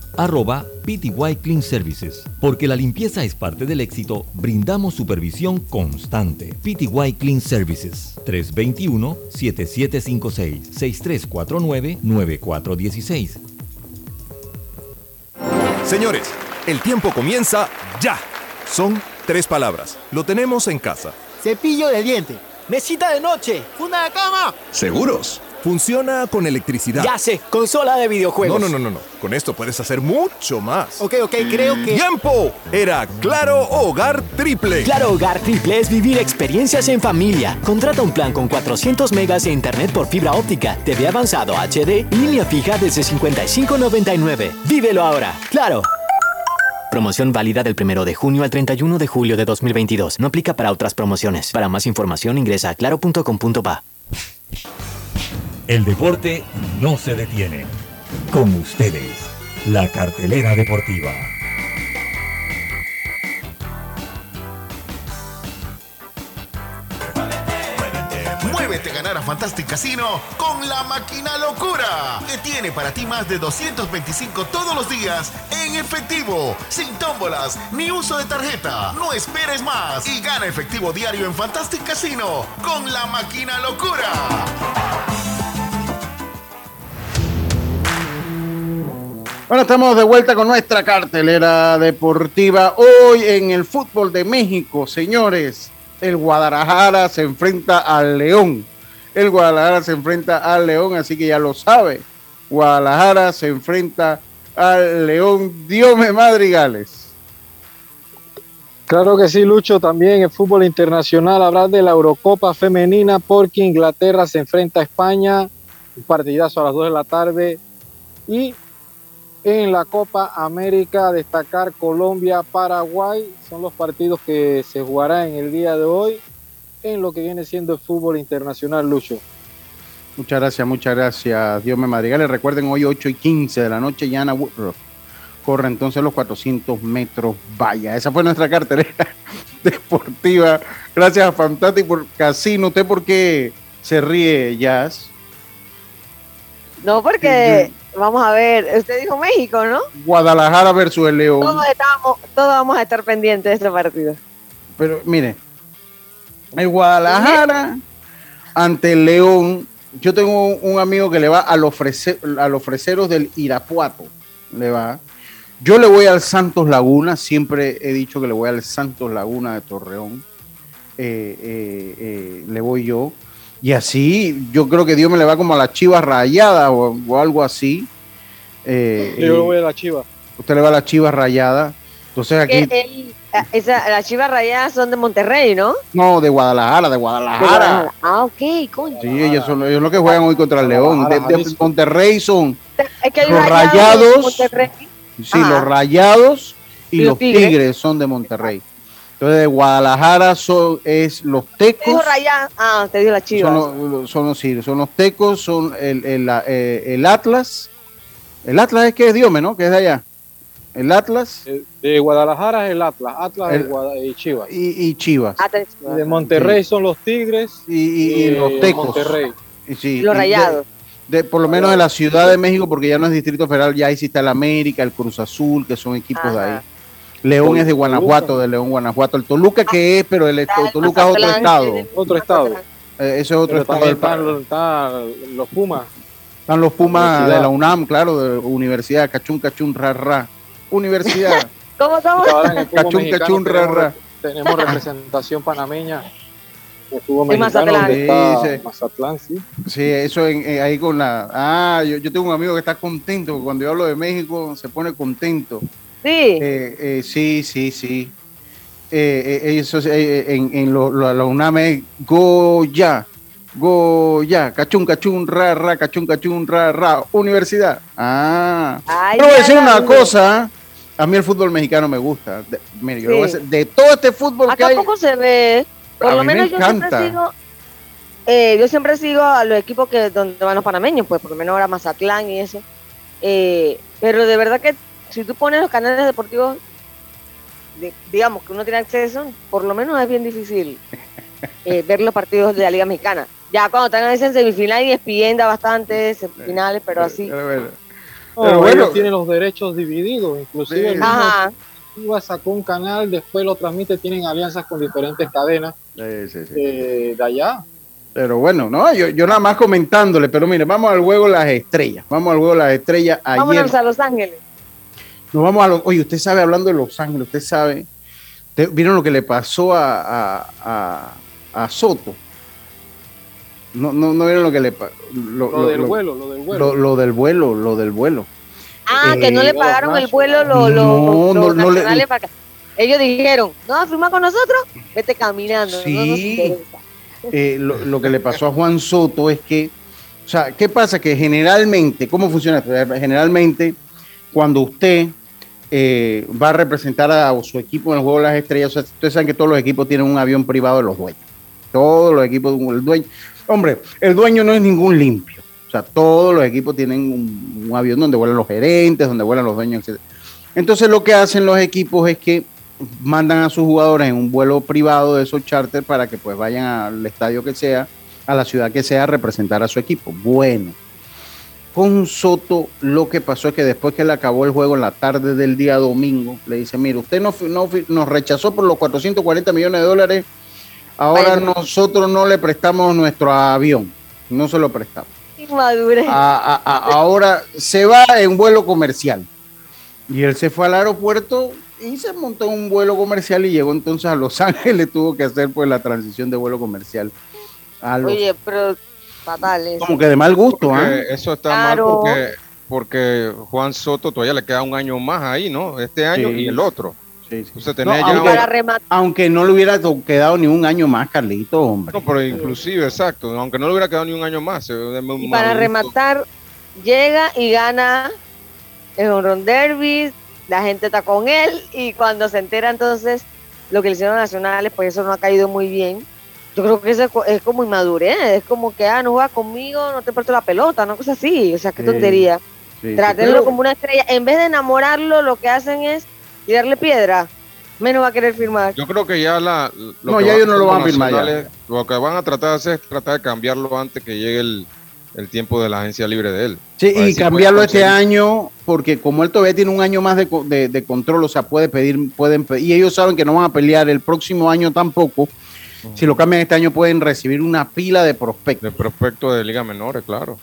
arroba PTY Clean Services. Porque la limpieza es parte del éxito, brindamos supervisión constante. PTY Clean Services 321-7756-6349-9416. Señores, el tiempo comienza ya. Son tres palabras. Lo tenemos en casa. Cepillo de diente. Mesita de noche. Funda de cama. ¿Seguros? Funciona con electricidad. Ya sé, consola de videojuegos. No, no, no, no, no. Con esto puedes hacer mucho más. Ok, ok, creo que. ¡Tiempo! Era Claro Hogar Triple. Claro Hogar Triple es vivir experiencias en familia. Contrata un plan con 400 megas de internet por fibra óptica, TV avanzado HD y línea fija desde 55.99. Vívelo ahora. Claro. Promoción válida del 1 de junio al 31 de julio de 2022. No aplica para otras promociones. Para más información ingresa a claro.com.pa. El deporte no se detiene. Con ustedes, la cartelera deportiva. Muévete a ganar a Fantastic Casino con la máquina locura, que tiene para ti más de 225 todos los días en efectivo, sin tómbolas ni uso de tarjeta. No esperes más y gana efectivo diario en Fantastic Casino con la máquina locura. Bueno, estamos de vuelta con nuestra cartelera deportiva. Hoy en el fútbol de México, señores, el Guadalajara se enfrenta al León. El Guadalajara se enfrenta al León, así que ya lo sabe. Guadalajara se enfrenta al León. Diome Madrigales. Claro que sí, Lucho. También el fútbol internacional hablar de la Eurocopa femenina porque Inglaterra se enfrenta a España. Un partidazo a las 2 de la tarde. Y en la Copa América, destacar Colombia, Paraguay, son los partidos que se jugarán en el día de hoy. en lo que viene siendo el fútbol internacional, Lucho. Muchas gracias, muchas gracias, Dios me madrigale. Recuerden, hoy 8 y 15 de la noche, Yana Woodruff corre entonces los 400 metros. Vaya, esa fue nuestra cartelera deportiva. Gracias a Fantastic por Casino. ¿Usted por qué se ríe, Jazz? No, porque vamos a ver, usted dijo México, ¿no? Guadalajara versus el León. Todos, estamos, todos vamos a estar pendientes de este partido. Pero mire, el Guadalajara ante el León. Yo tengo un amigo que le va al, ofrecer, al ofreceros del Irapuato. Le va. Yo le voy al Santos Laguna. Siempre he dicho que le voy al Santos Laguna de Torreón. Eh, eh, eh, le voy yo. Y así, yo creo que Dios me le va como a la chiva rayada o, o algo así. Eh, Yo eh, voy a la Chiva. usted le va a la chiva rayada. Entonces aquí, esa, las chivas rayadas son de Monterrey, ¿no? no, de Guadalajara, de Guadalajara. Ah, ok, coño. Sí, ellos son ellos los que juegan hoy contra el León. De, de Monterrey son Es que los rayados de rayados, Monterrey. sí, Ajá. los rayados y, Y los los Tigres. tigres. son de Monterrey. Entonces de Guadalajara son es los Te dijo tecos. rayadas. Ah, te dijo la chiva. Son los, son los sí, son los tecos, son el, el, eh, el Atlas. El Atlas es que es Diome, ¿no? Que es de allá. El Atlas Eh, De Guadalajara es el Atlas, Atlas El- y Guada- y Chivas. y, y Chivas. Ah, de Monterrey son los Tigres Y, y- y los tecos. Monterrey. Y sí, Los de- rayados. de- por lo menos de la Ciudad de México, porque ya no es Distrito Federal, ya ahí sí está el América, el Cruz Azul, que son equipos de ahí. León es de Toluca. Guanajuato, de León, Guanajuato. El Toluca que es, pero el el Toluca es otro estado. Otro estado. Eh, ese es otro Pero estado del están, los- están los Pumas. Están los Pumas de la UNAM, claro, de Universidad, Cachún, Cachún, ra, ra. Universidad, ¿Cómo, fútbol Cachún, Cachún, ra, tenemos, ra. tenemos representación panameña. En mexicano Mazatlán. Sí, sí. Mazatlán, sí. Sí, eso en- eh, ahí con la... Ah, yo, yo tengo un amigo que está contento, cuando yo hablo de México se pone contento. Sí. Eh, eh, sí, sí, sí. Eh, eh, eso, en, en lo, lo- la UNAM es Goya, Goya, cachún, cachún, ra, ra, cachún, cachún, ra, ra, universidad. Ah. Ay, Pero voy a decir una cosa, a mí el fútbol mexicano me gusta. De, mire, yo le voy a Sí. decir, de todo este fútbol que Acá hay, poco se ve. Por A lo mí me menos yo siempre sigo. eh, yo siempre sigo a los equipos que donde van los panameños, pues por lo menos ahora Mazatlán y eso. Eh, pero de verdad que si tú pones los canales deportivos, de- digamos que uno tiene acceso, por lo menos es bien difícil eh, ver los partidos de la Liga Mexicana. Ya cuando están en semifinal y espienda bastante, semifinales, pero así. Pero bueno, No, Pero bueno. ellos tienen los derechos divididos, inclusive Sí. Ajá. Sacó un canal, después lo transmite, tienen alianzas con diferentes cadenas sí, sí, sí. eh, de allá. Pero bueno, no, yo, yo nada más comentándole, pero mire, vamos al juego Las Estrellas, vamos al juego Las Estrellas ayer. Vámonos a Los Ángeles. Nos vamos a los. Oye, usted sabe, hablando de Los Ángeles, usted sabe. usted- ¿Vieron lo que le pasó a, a, a- a Soto? No, no, no vieron lo que le pasó. Lo, Lo, lo- del lo- vuelo, lo del vuelo. lo- del vuelo, lo del vuelo. Ah, Eh, que no le no, pagaron el vuelo los, No, no, no le- para acá. Ellos dijeron, no, firma con nosotros, vete caminando. nos Sí. Eh, lo, lo que le pasó a Juan Soto es que, o sea, ¿qué pasa? Que generalmente, ¿cómo funciona esto? Generalmente, cuando usted eh, va a representar a su equipo en el juego de las estrellas, o sea, ustedes saben que todos los equipos tienen un avión privado de los dueños. Todos los equipos, el dueño. Hombre, el dueño no es ningún limpio. O sea, todos los equipos tienen un, avión donde vuelan los gerentes, donde vuelan los dueños, etc. Entonces, lo que hacen los equipos es que mandan a sus jugadores en un vuelo privado de esos charters para que pues vayan al estadio que sea, a la ciudad que sea, a representar a su equipo. Bueno, con Soto lo que pasó es que después que le acabó el juego en la tarde del día domingo, le dice, mire, usted no, no nos rechazó por los 440 millones de dólares, ahora nosotros no le prestamos nuestro avión, no se lo prestamos. Inmadurez. A- a- a- ahora se va en vuelo comercial. Y él se fue al aeropuerto y se montó un vuelo comercial y llegó entonces a Los Ángeles, tuvo que hacer pues la transición de vuelo comercial. A los- Oye, pero fatal eso. como que de mal gusto, Porque ¿ah? eso está Claro. mal porque, porque Juan Soto todavía le queda un año más ahí, ¿no? Este año Sí. y el otro. Sí, sí. Entonces No, aunque- un- Para rematar, Aunque no le hubiera quedado ni un año más, Carlito, hombre. No, pero inclusive, exacto, aunque no le hubiera quedado ni un año más. y para rematar, llega y gana el Honron Derby, la gente está con él y cuando se entera entonces lo que le hicieron nacionales, pues eso no ha caído muy bien. Yo creo que eso es, co- es como inmadurez, es como que, ah, no juegas conmigo, no te parto la pelota, no cosa así, o sea, qué Sí, tontería. Sí, sí. Trátenlo Pero- como una estrella, en vez de enamorarlo, lo que hacen es tirarle piedra, menos va a querer firmar. Yo creo que ya la. Lo No, que ya ellos no lo van a firmar ya. Lo que van a tratar de hacer es tratar de cambiarlo antes que llegue el, el tiempo de la agencia libre de él. Sí, y si cambiarlo este año, porque como él todavía tiene un año más de, co- de- de control, o sea, puede pedir, pueden pe- y ellos saben que no van a pelear el próximo año tampoco. Si lo cambian este año, pueden recibir una pila de prospectos. De prospecto de liga menores, claro.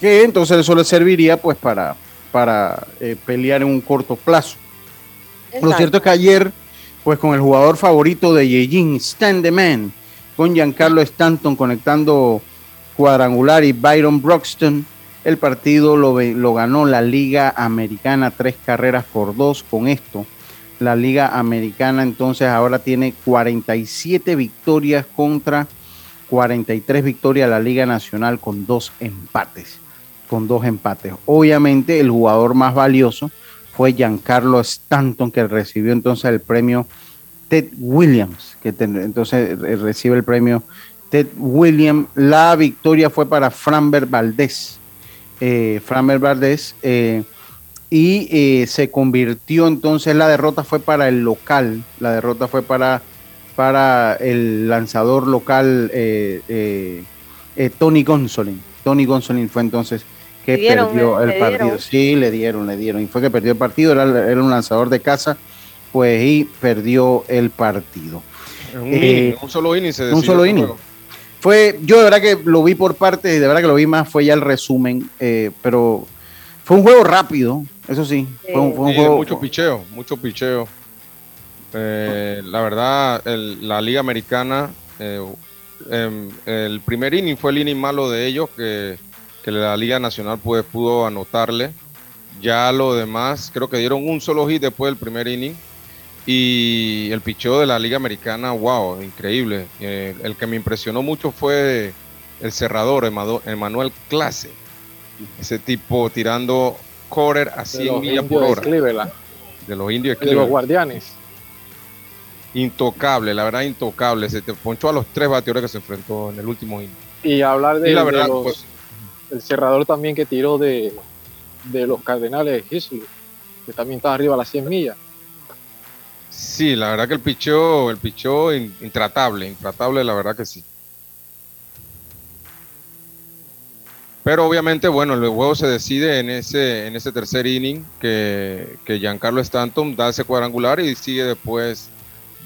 Que entonces eso les serviría, pues, para, para eh, pelear en un corto plazo. Lo cierto es que ayer, pues, con el jugador favorito de Yejin, Stan the Man, con Giancarlo Stanton conectando cuadrangular y Byron Broxton, el partido lo, lo ganó la Liga Americana tres carreras por dos. Con esto, la Liga Americana entonces ahora tiene 47 victorias contra 43 victorias la Liga Nacional con dos empates. Con dos empates. Obviamente, el jugador más valioso fue Giancarlo Stanton, que recibió entonces el premio Ted Williams, que entonces eh, recibe el premio Ted Williams. La victoria fue para Framber Valdés. Eh, Framber Valdés. eh, y eh, se convirtió entonces, la derrota fue para el local, la derrota fue para, para el lanzador local eh, eh, eh, Tony Gonsolin. Tony Gonsolin fue entonces que dieron, perdió el partido. dieron. Sí, le dieron, le dieron. Y fue que perdió el partido, era, era un lanzador de casa, pues y perdió el partido. Un, Eh, inning, en un solo inning se un solo ese inning. juego. Fue, yo de verdad que lo vi por partes y de verdad que lo vi más, fue ya el resumen, eh, pero fue un juego rápido, eso sí. Fue un, fue un Sí, de juego. mucho picheo, mucho picheo. Eh, la verdad, el- la Liga Americana, eh, em, el primer inning fue el inning malo de ellos que, que la Liga Nacional pues, pudo anotarle. Ya lo demás, creo que dieron un solo hit después del primer inning. Y el picheo de la Liga Americana, wow, increíble. Eh, el que me impresionó mucho fue el cerrador, Emanuel Clase. Ese tipo tirando quarter a de 100 los millas por hora. Cleveland, De los indios de de los guardianes. Intocable, la verdad, intocable. Se te ponchó a los tres bateadores que se enfrentó en el último inning. Y hablar de, Y la de verdad, los- pues- el cerrador también que tiró de, de los Cardenales de Hisley, que también está arriba a las 100 millas. Sí, la verdad que el picheo, el picheo in- intratable, intratable, la verdad que sí. Pero obviamente, bueno, el juego se decide en ese, en ese tercer inning que, que Giancarlo Stanton da ese cuadrangular y sigue después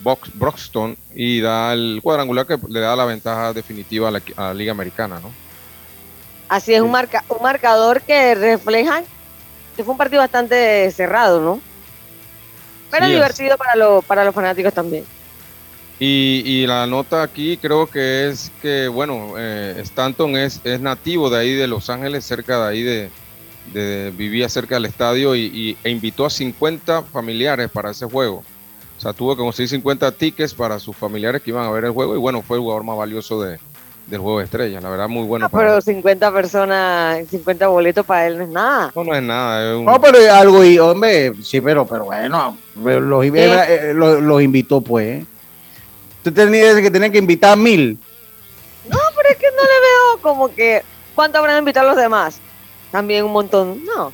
Box, Broxton y da el cuadrangular que le da la ventaja definitiva a la, a la Liga Americana, ¿no? Así es, un, marca, un marcador que refleja que fue un partido bastante cerrado, ¿no? Pero Sí, es. divertido para, lo- para los fanáticos también. Y, y la nota aquí creo que es que, bueno, eh, Stanton es, es nativo de ahí de Los Ángeles, cerca de ahí de, de- vivía cerca del estadio y, y- e invitó a 50 familiares para ese juego. O sea, tuvo que conseguir 50 tickets para sus familiares que iban a ver el juego y bueno, fue el jugador más valioso de, del juego de estrellas. La verdad, muy bueno. para Pero él. 50 personas, 50 boletos para él no es nada. No, no es nada. Es un- No, pero es algo, y hombre, sí, pero, pero bueno, los, eh, los, los invitó, pues. Usted tenía que tenía que invitar a mil. No, pero es que no le veo como que. ¿Cuánto habrán invitado los demás? También un montón. No.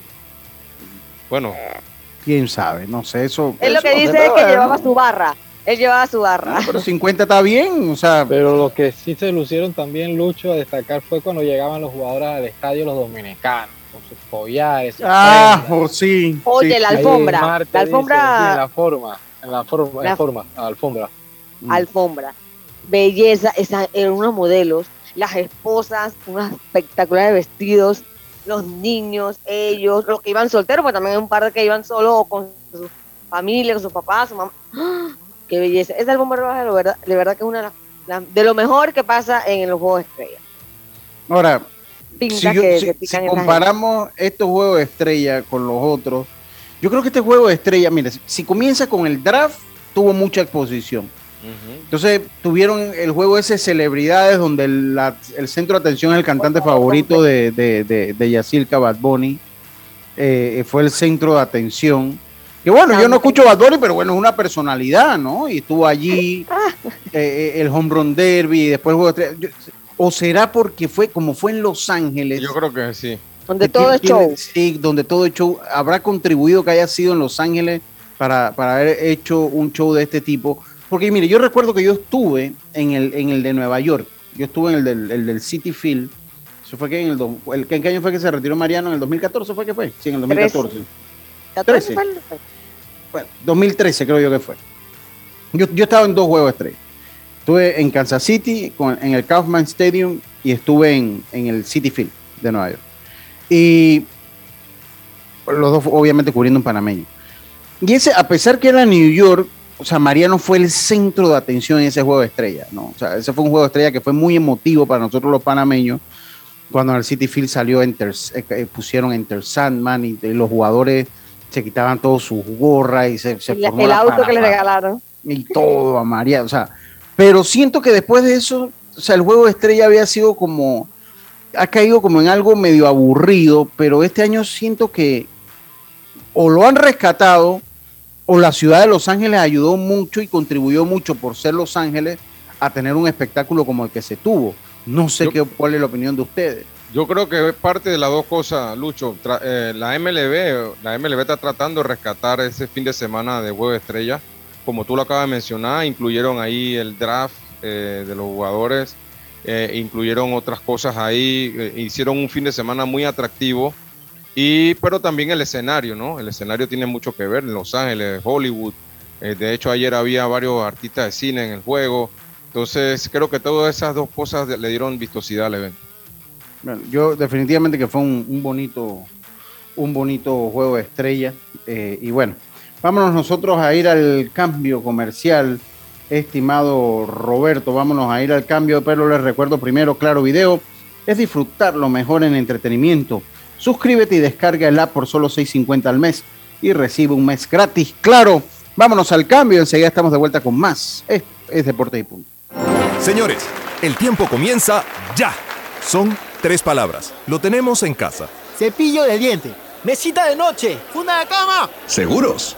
Bueno, Quién sabe, no sé, eso. Él lo que dice es que llevaba su barra. Él llevaba su barra. Pero 50 está bien, o sea. Pero lo que sí se lucieron también, Lucho, a destacar fue cuando llegaban los jugadores al estadio, los dominicanos, con sus collares. sus Ah, oh, sí. Oye, sí. la Ahí alfombra. Marte La dice, alfombra. sí, en la forma, en la forma, La- en forma, la alfombra. Alfombra. Belleza, esa, eran unos modelos, las esposas, unos espectaculares vestidos, los niños, ellos, los que iban solteros, pues también hay un par que iban solos o con su familia, con sus papás, su mamá. ¡Ah! ¡Qué belleza! Esa alfombra roja, de verdad, de verdad que es una de, las- de lo mejor que pasa en los Juegos de Estrella. Ahora, Pinta si, yo- que, si- que si pican esa gente. comparamos estos juegos de estrella con los otros, yo creo que este juego de estrella, mire, si comienza con el draft, tuvo mucha exposición. Entonces tuvieron el juego ese celebridades donde el, la- el centro de atención es el cantante favorito de, de, de, de Yacirca Bad Bunny. Eh, fue el centro de atención. Que bueno, yo no escucho Bad Bunny, pero bueno, es una personalidad, ¿no? Y estuvo allí. eh, el home run derby, y después el juego de o será porque fue como fue en Los Ángeles. Yo creo que sí. Donde todo es show. Sí, donde todo es show. Habrá contribuido que haya sido en Los Ángeles para, para haber hecho un show de este tipo. Porque mire, yo recuerdo que yo estuve en el, en el de Nueva York. Yo estuve en el del, el del City Field. Eso fue que en el, do- el, ¿en qué año fue que se retiró Mariano? ¿En el 2014 fue que fue? Sí, en el 2014. 14 13. fue el- Bueno, 2013 creo yo que fue. Yo, yo estaba en dos juegos estrella. Estuve en Kansas City, con- en el Kaufman Stadium, y estuve en, en el City Field de Nueva York. Y los dos obviamente cubriendo un panameño. Y ese, a pesar que era New York, o sea, Mariano fue el centro de atención en ese juego de estrella, ¿no? O sea, ese fue un juego de estrella que fue muy emotivo para nosotros los panameños, cuando en el City Field salió Enter, eh, eh, pusieron Enter Sandman y, y los jugadores se quitaban todos sus gorras y se, se el, formó el auto que le regalaron. y todo a María, o sea, pero siento que después de eso, o sea, el juego de estrella había sido como, ha caído como en algo medio aburrido, pero este año siento que o lo han rescatado o la ciudad de Los Ángeles ayudó mucho y contribuyó mucho por ser Los Ángeles a tener un espectáculo como el que se tuvo. No sé Yo- qué, cuál es la opinión de ustedes. Yo creo que es parte de las dos cosas, Lucho. Tra- eh, la MLB, la MLB está tratando de rescatar ese fin de semana de Juego de Estrella. Como tú lo acabas de mencionar, incluyeron ahí el draft eh, de los jugadores, eh, incluyeron otras cosas ahí, hicieron un fin de semana muy atractivo. Y, pero también el escenario, ¿no? El escenario tiene mucho que ver en Los Ángeles, Hollywood. Eh, de hecho, ayer había varios artistas de cine en el juego. Entonces, creo que todas esas dos cosas le dieron vistosidad al evento. Bueno, yo definitivamente que fue un, bonito, un bonito juego de estrella. eh, y bueno, vámonos nosotros a ir al cambio comercial, estimado Roberto. Vámonos a ir al cambio, pero les recuerdo primero, claro, video es disfrutar lo mejor en entretenimiento. Suscríbete y descarga el app por solo 6.50 al mes y recibe un mes gratis. Claro, vámonos al cambio. Enseguida estamos de vuelta con más. Es, es Deporte y Punto. Señores, el tiempo comienza ya. Son tres palabras. Lo tenemos en casa. Cepillo de diente. Mesita de noche. Funda de cama. ¿Seguros?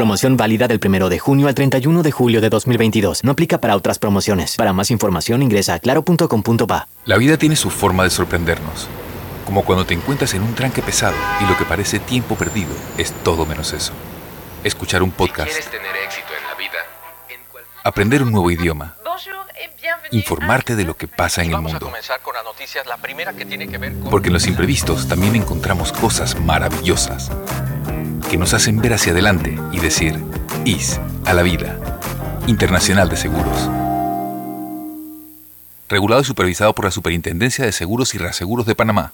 Promoción válida del 1 de junio al 31 de julio de 2022. No aplica para otras promociones. Para más información ingresa a claro.com.pa. La vida tiene su forma de sorprendernos. Como cuando te encuentras en un tranque pesado y lo que parece tiempo perdido es todo menos eso. Escuchar un podcast, tener éxito en la vida, aprender un nuevo idioma, informarte de lo que pasa en el mundo. comenzar con las noticias. La primera que tiene que ver con... Porque en los imprevistos también encontramos cosas maravillosas que nos hacen ver hacia adelante y decir, IS a la vida. Internacional de Seguros. Regulado y supervisado por la Superintendencia de Seguros y Reaseguros de Panamá.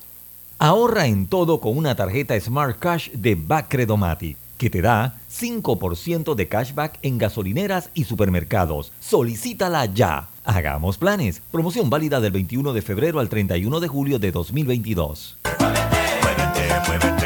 Ahorra en todo con una tarjeta Smart Cash de Bacredomatic, que te da 5% de cashback en gasolineras y supermercados. Solicítala ya. Hagamos planes. Promoción válida del 21 de febrero al 31 de julio de 2022. Muévete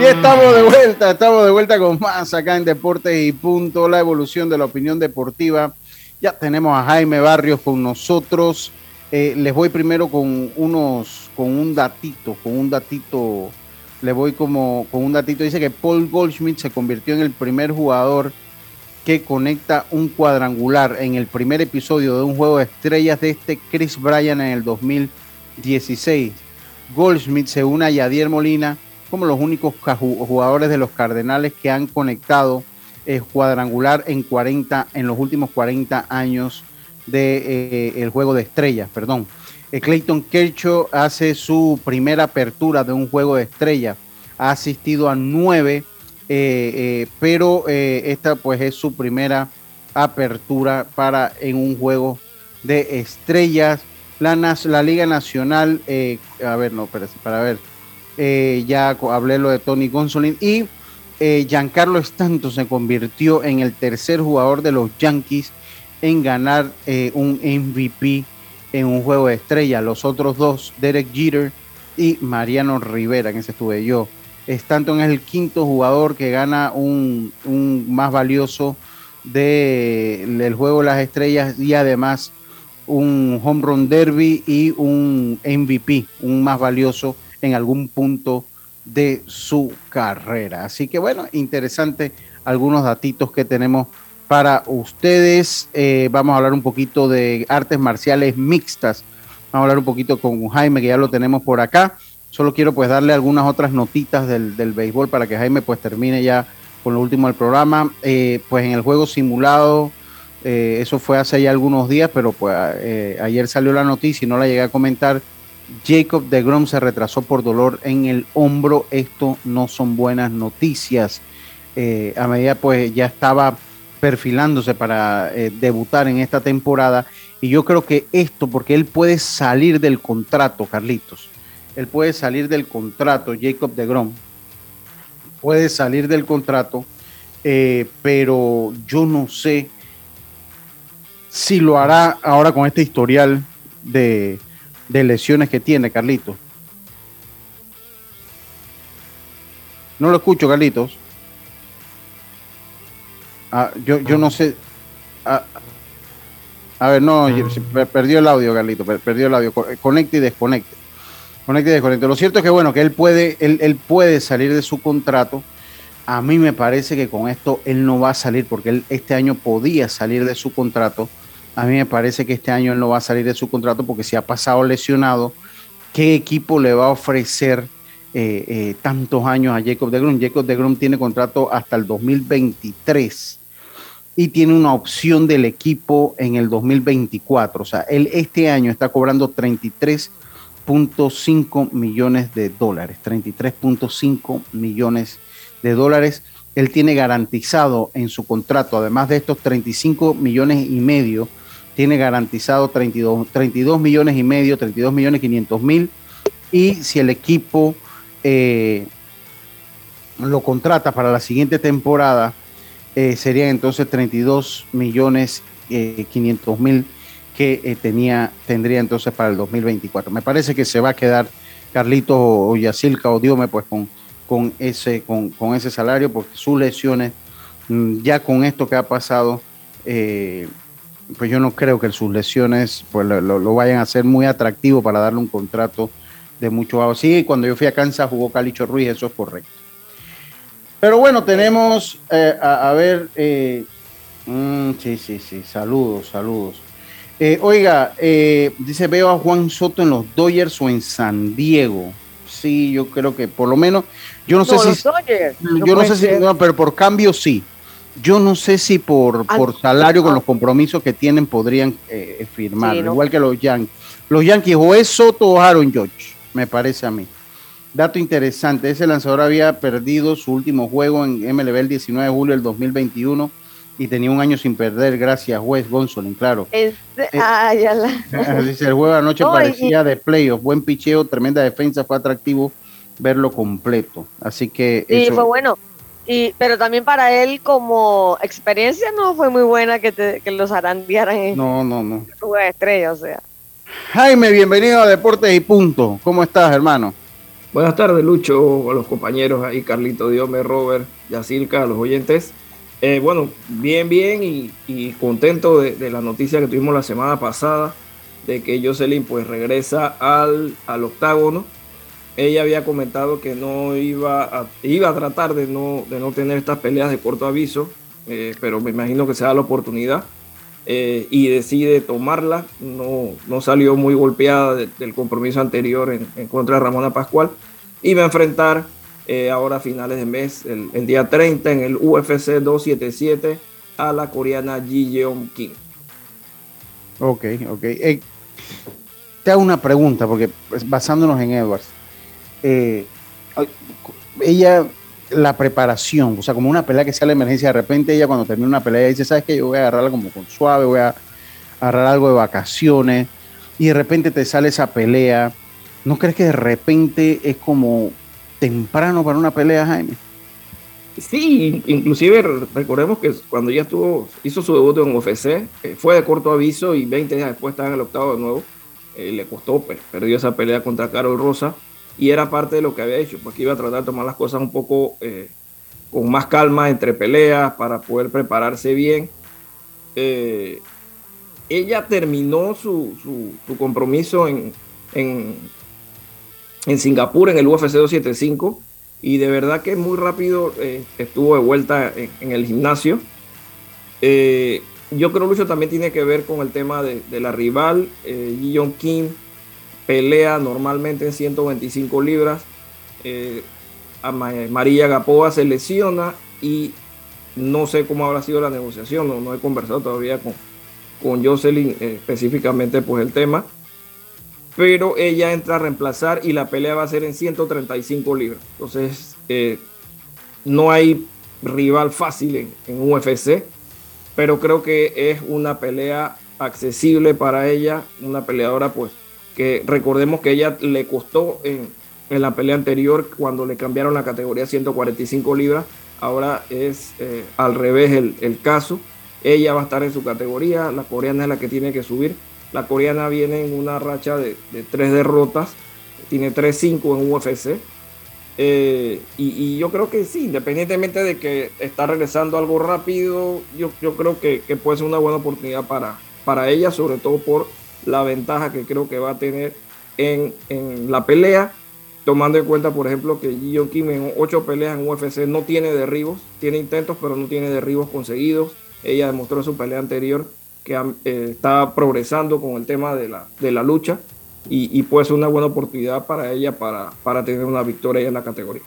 Y estamos de vuelta, estamos de vuelta con más acá en Deportes y Punto, la evolución de la opinión deportiva. Ya tenemos a Jaime Barrios con nosotros. Eh, les voy primero con unos, con un datito, con un datito, le voy como con un datito. Dice que Paul Goldschmidt se convirtió en el primer jugador que conecta un cuadrangular en el primer episodio de un juego de estrellas de este Chris Bryan en el 2016. Goldschmidt se une a Yadier Molina como los únicos jugadores de los Cardenales que han conectado eh, cuadrangular en 40 en los últimos 40 años de eh, el juego de estrellas, perdón. Eh, Clayton Kershaw hace su primera apertura de un juego de estrella. Ha asistido a nueve, pero esta pues es su primera apertura para en un juego de estrellas. La, la Liga Nacional, a ver, no, para ver, ya hablé lo de Tony Gonsolin y Giancarlo Stanton se convirtió en el tercer jugador de los Yankees en ganar un MVP en un juego de estrella. Los otros dos, Derek Jeter y Mariano Rivera, en ese estuve yo. Stanton es el quinto jugador que gana un, más valioso del juego de las estrellas y además un home run derby y un MVP, un más valioso en algún punto de su carrera. Así que bueno, interesante algunos datitos que tenemos para ustedes. Eh, vamos a hablar un poquito de artes marciales mixtas. Vamos a hablar un poquito con Jaime, que ya lo tenemos por acá. Solo quiero pues darle algunas otras notitas del, béisbol para que Jaime pues termine ya con lo último del programa. Eh, pues en el juego simulado, eh, eso fue hace ya algunos días, pero pues ayer salió la noticia y no la llegué a comentar. Jacob de Grom se retrasó por dolor en el hombro. Esto no son buenas noticias. a medida pues ya estaba perfilándose para eh, debutar en esta temporada. Y yo creo que esto, porque él puede salir del contrato, Carlitos, él puede salir del contrato, Jacob de Grom, puede salir del contrato, eh, pero yo no sé si lo hará ahora con este historial de, de lesiones que tiene, Carlitos. No lo escucho, Carlitos. Ah, yo, yo no sé. Ah, a ver, no, perdió el audio, Carlito, perdió el audio. Conecte y desconecte. Conecte y desconecte. Lo cierto es que, bueno, que él puede, él, él puede salir de su contrato. A mí me parece que con esto él no va a salir, porque él este año podía salir de su contrato. A mí me parece que este año él no va a salir de su contrato porque si ha pasado lesionado, ¿qué equipo le va a ofrecer eh, eh, tantos años a Jacob de Grum? Jacob de Grum tiene contrato hasta el 2023 y tiene una opción del equipo en el 2024. O sea, él este año está cobrando 33.5 millones de dólares. 33.5 millones de dólares. Él tiene garantizado en su contrato, además de estos 35 millones y medio, tiene garantizado 32, 32 millones y medio, 32 millones 500 mil. Y si el equipo eh, lo contrata para la siguiente temporada, eh, serían entonces 32 millones 500 eh, mil que eh, tenía, tendría entonces para el 2024. Me parece que se va a quedar Carlito o Yacilca o Diome pues con, con, ese, con, con ese salario porque sus lesiones, mm, ya con esto que ha pasado, pues yo no creo que sus lesiones pues lo, vayan a hacer muy atractivo para darle un contrato de mucho Sí, cuando yo fui a Kansas jugó Calicho Ruiz, eso es correcto. Pero bueno, tenemos, eh, a, ver, eh, mm, sí, sí, sí, saludos, saludos. Eh, oiga, dice, veo a Juan Soto en los Dodgers o en San Diego. Sí, yo creo que por lo menos, yo no, sé si, yo no, sé si, no, pero por cambio sí. Yo no sé si por, por salario con los compromisos que tienen podrían firmar, igual que los Yankees. Los Yankees o es Soto o Aaron George, me parece a mí. Dato interesante, ese lanzador había perdido su último juego en MLB el 19 de julio del 2021 y tenía un año sin perder gracias a Wes Gonsolin, claro. Eh, ah, ya la... Dice, el juego de anoche parecía de playoff, buen picheo, tremenda defensa, fue atractivo verlo completo. Así que... Sí, fue bueno. Y, pero también para él como experiencia no fue muy buena que, te, que los arandearan en no, no, no. de estrella, o sea. Jaime, bienvenido a Deportes y Punto. ¿Cómo estás, hermano? Buenas tardes, Lucho, a los compañeros ahí, Carlito Diome, Robert, Yacirca, a los oyentes. Eh, bueno, bien, bien y, contento de, la noticia que tuvimos la semana pasada de que Jocelyn pues regresa al, al octágono. Ella había comentado que no iba a, iba a tratar de no, de no tener estas peleas de corto aviso, eh, pero me imagino que se da la oportunidad. Eh, y decide tomarla. No, no salió muy golpeada del compromiso anterior en, contra de Ramona Pascual. Y va a enfrentar eh, ahora a finales de mes, el, día 30, en el UFC 277 a la coreana Ji Yeon Kim. Ok, ok. Te hago una pregunta, porque pues, basándonos en Edwards, eh, ella, la preparación, o sea, como una pelea que sea la emergencia, de repente ella cuando termina una pelea dice, ¿sabes qué? Yo voy a agarrarla como con suave, voy a agarrar algo de vacaciones, y de repente te sale esa pelea. ¿No crees que de repente es como temprano para una pelea, Jaime? Sí, inclusive recordemos que cuando ella estuvo, hizo su debut en UFC, eh, fue de corto aviso y 20 días después estaba en el octavo de nuevo. Eh, le costó, pues, perdió esa pelea contra Carol Rosa y era parte de lo que había hecho, porque iba a tratar de tomar las cosas un poco eh, con más calma entre peleas para poder prepararse bien. ella terminó su, compromiso en, en, en Singapur en el UFC 275 y de verdad que muy rápido eh, estuvo de vuelta en, el gimnasio. Eh, yo creo Lucho también tiene que ver con el tema de, la rival. Eh, Kim pelea normalmente en 125 libras. Eh, a María Gapoa se lesiona y no sé cómo habrá sido la negociación. No, he conversado todavía con, con Jocelyn específicamente pues el tema pero ella entra a reemplazar y la pelea va a ser en 135 libras. Entonces, eh, no hay rival fácil en, UFC, pero creo que es una pelea accesible para ella, una peleadora pues que recordemos que ella le costó en, la pelea anterior cuando le cambiaron la categoría a 145 libras, ahora es eh, al revés el, caso, ella va a estar en su categoría, la coreana es la que tiene que subir la coreana viene en una racha de, tres derrotas, tiene 3-5 en UFC. Eh, y, yo creo que sí, independientemente de que está regresando algo rápido, yo, yo creo que, puede ser una buena oportunidad para, para ella, sobre todo por la ventaja que creo que va a tener en, la pelea, tomando en cuenta, por ejemplo, que Ji Kim en ocho peleas en UFC no tiene derribos, tiene intentos, pero no tiene derribos conseguidos. Ella demostró en su pelea anterior que eh, está progresando con el tema de la, de la lucha y, puede ser una buena oportunidad para ella para, para tener una victoria en la categoría.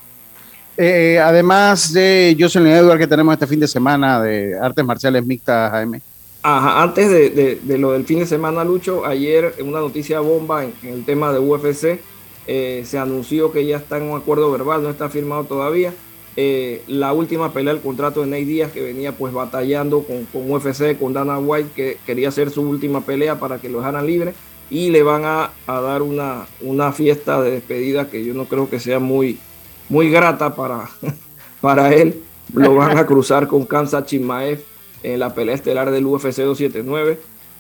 Eh, además de Jocelyn Edward que tenemos este fin de semana de artes marciales mixtas, Jaime. Ajá, antes de, lo del fin de semana, Lucho, ayer en una noticia bomba en, el tema de UFC, eh, se anunció que ya está en un acuerdo verbal, no está firmado todavía, eh, la última pelea del contrato de Ney Díaz que venía pues batallando con, con, UFC, con Dana White que quería hacer su última pelea para que lo dejaran libre y le van a, dar una, una, fiesta de despedida que yo no creo que sea muy, muy grata para, para él. Lo van a cruzar con Kansas Chimaev en la pelea estelar del UFC 279.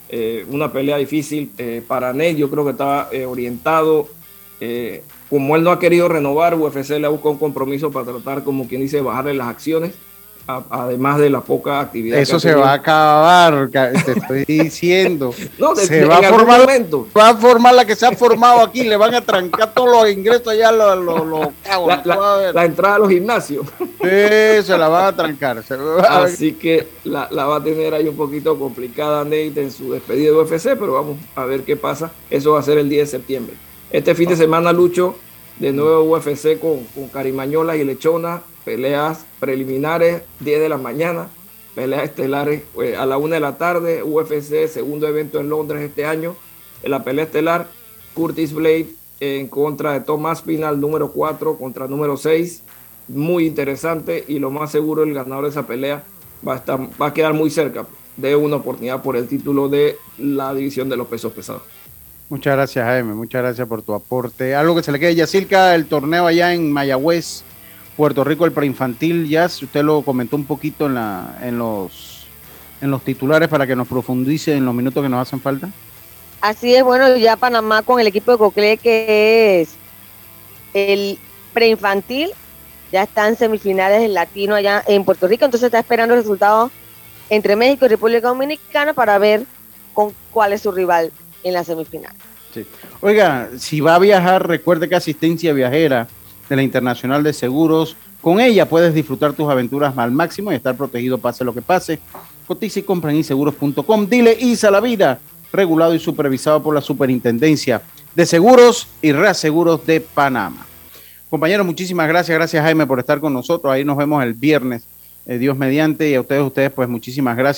Eh, una pelea difícil eh, para Ney, yo creo que estaba orientado como él no ha querido renovar, UFC le ha buscado un compromiso para tratar, como quien dice, bajarle las acciones, además de la poca actividad. Eso se va a acabar, te estoy diciendo. no, se va, a formar, va a formar la que se ha formado aquí, le van a trancar todos los ingresos allá, los, los, la, entrada a los gimnasios. Sí, se la van a trancar. Así que la, va a tener ahí un poquito complicada Nate en su despedida de UFC, pero vamos a ver qué pasa. Eso va a ser el 10 de septiembre. Este fin de semana Lucho de nuevo UFC con, con Carimañola y Lechona, peleas preliminares 10 de la mañana, peleas estelares eh, a la 1 de la tarde, UFC, segundo evento en Londres este año, en la pelea estelar, Curtis Blade en contra de Thomas Pinal, número 4 contra número 6, muy interesante y lo más seguro el ganador de esa pelea va a, estar, va a quedar muy cerca de una oportunidad por el título de la división de los pesos pesados. Muchas gracias, Jaime. Muchas gracias por tu aporte. Algo que se le quede, Yacirca, el torneo allá en Mayagüez, Puerto Rico, el preinfantil, ya usted lo comentó un poquito en, la, en, los, en los titulares para que nos profundice en los minutos que nos hacen falta. Así es, bueno, ya Panamá con el equipo de Cocle, que es el preinfantil, ya está en semifinales del latino allá en Puerto Rico, entonces está esperando resultados entre México y República Dominicana para ver con cuál es su rival en la semifinal. Oiga, si va a viajar, recuerde que asistencia viajera de la Internacional de Seguros, con ella puedes disfrutar tus aventuras al máximo y estar protegido pase lo que pase. Cotiza y compra en inseguros.com. Dile ISA la vida, regulado y supervisado por la Superintendencia de Seguros y Reaseguros de Panamá. Compañeros, muchísimas gracias. Gracias Jaime por estar con nosotros. Ahí nos vemos el viernes, eh, Dios mediante. Y a ustedes, ustedes, pues muchísimas gracias.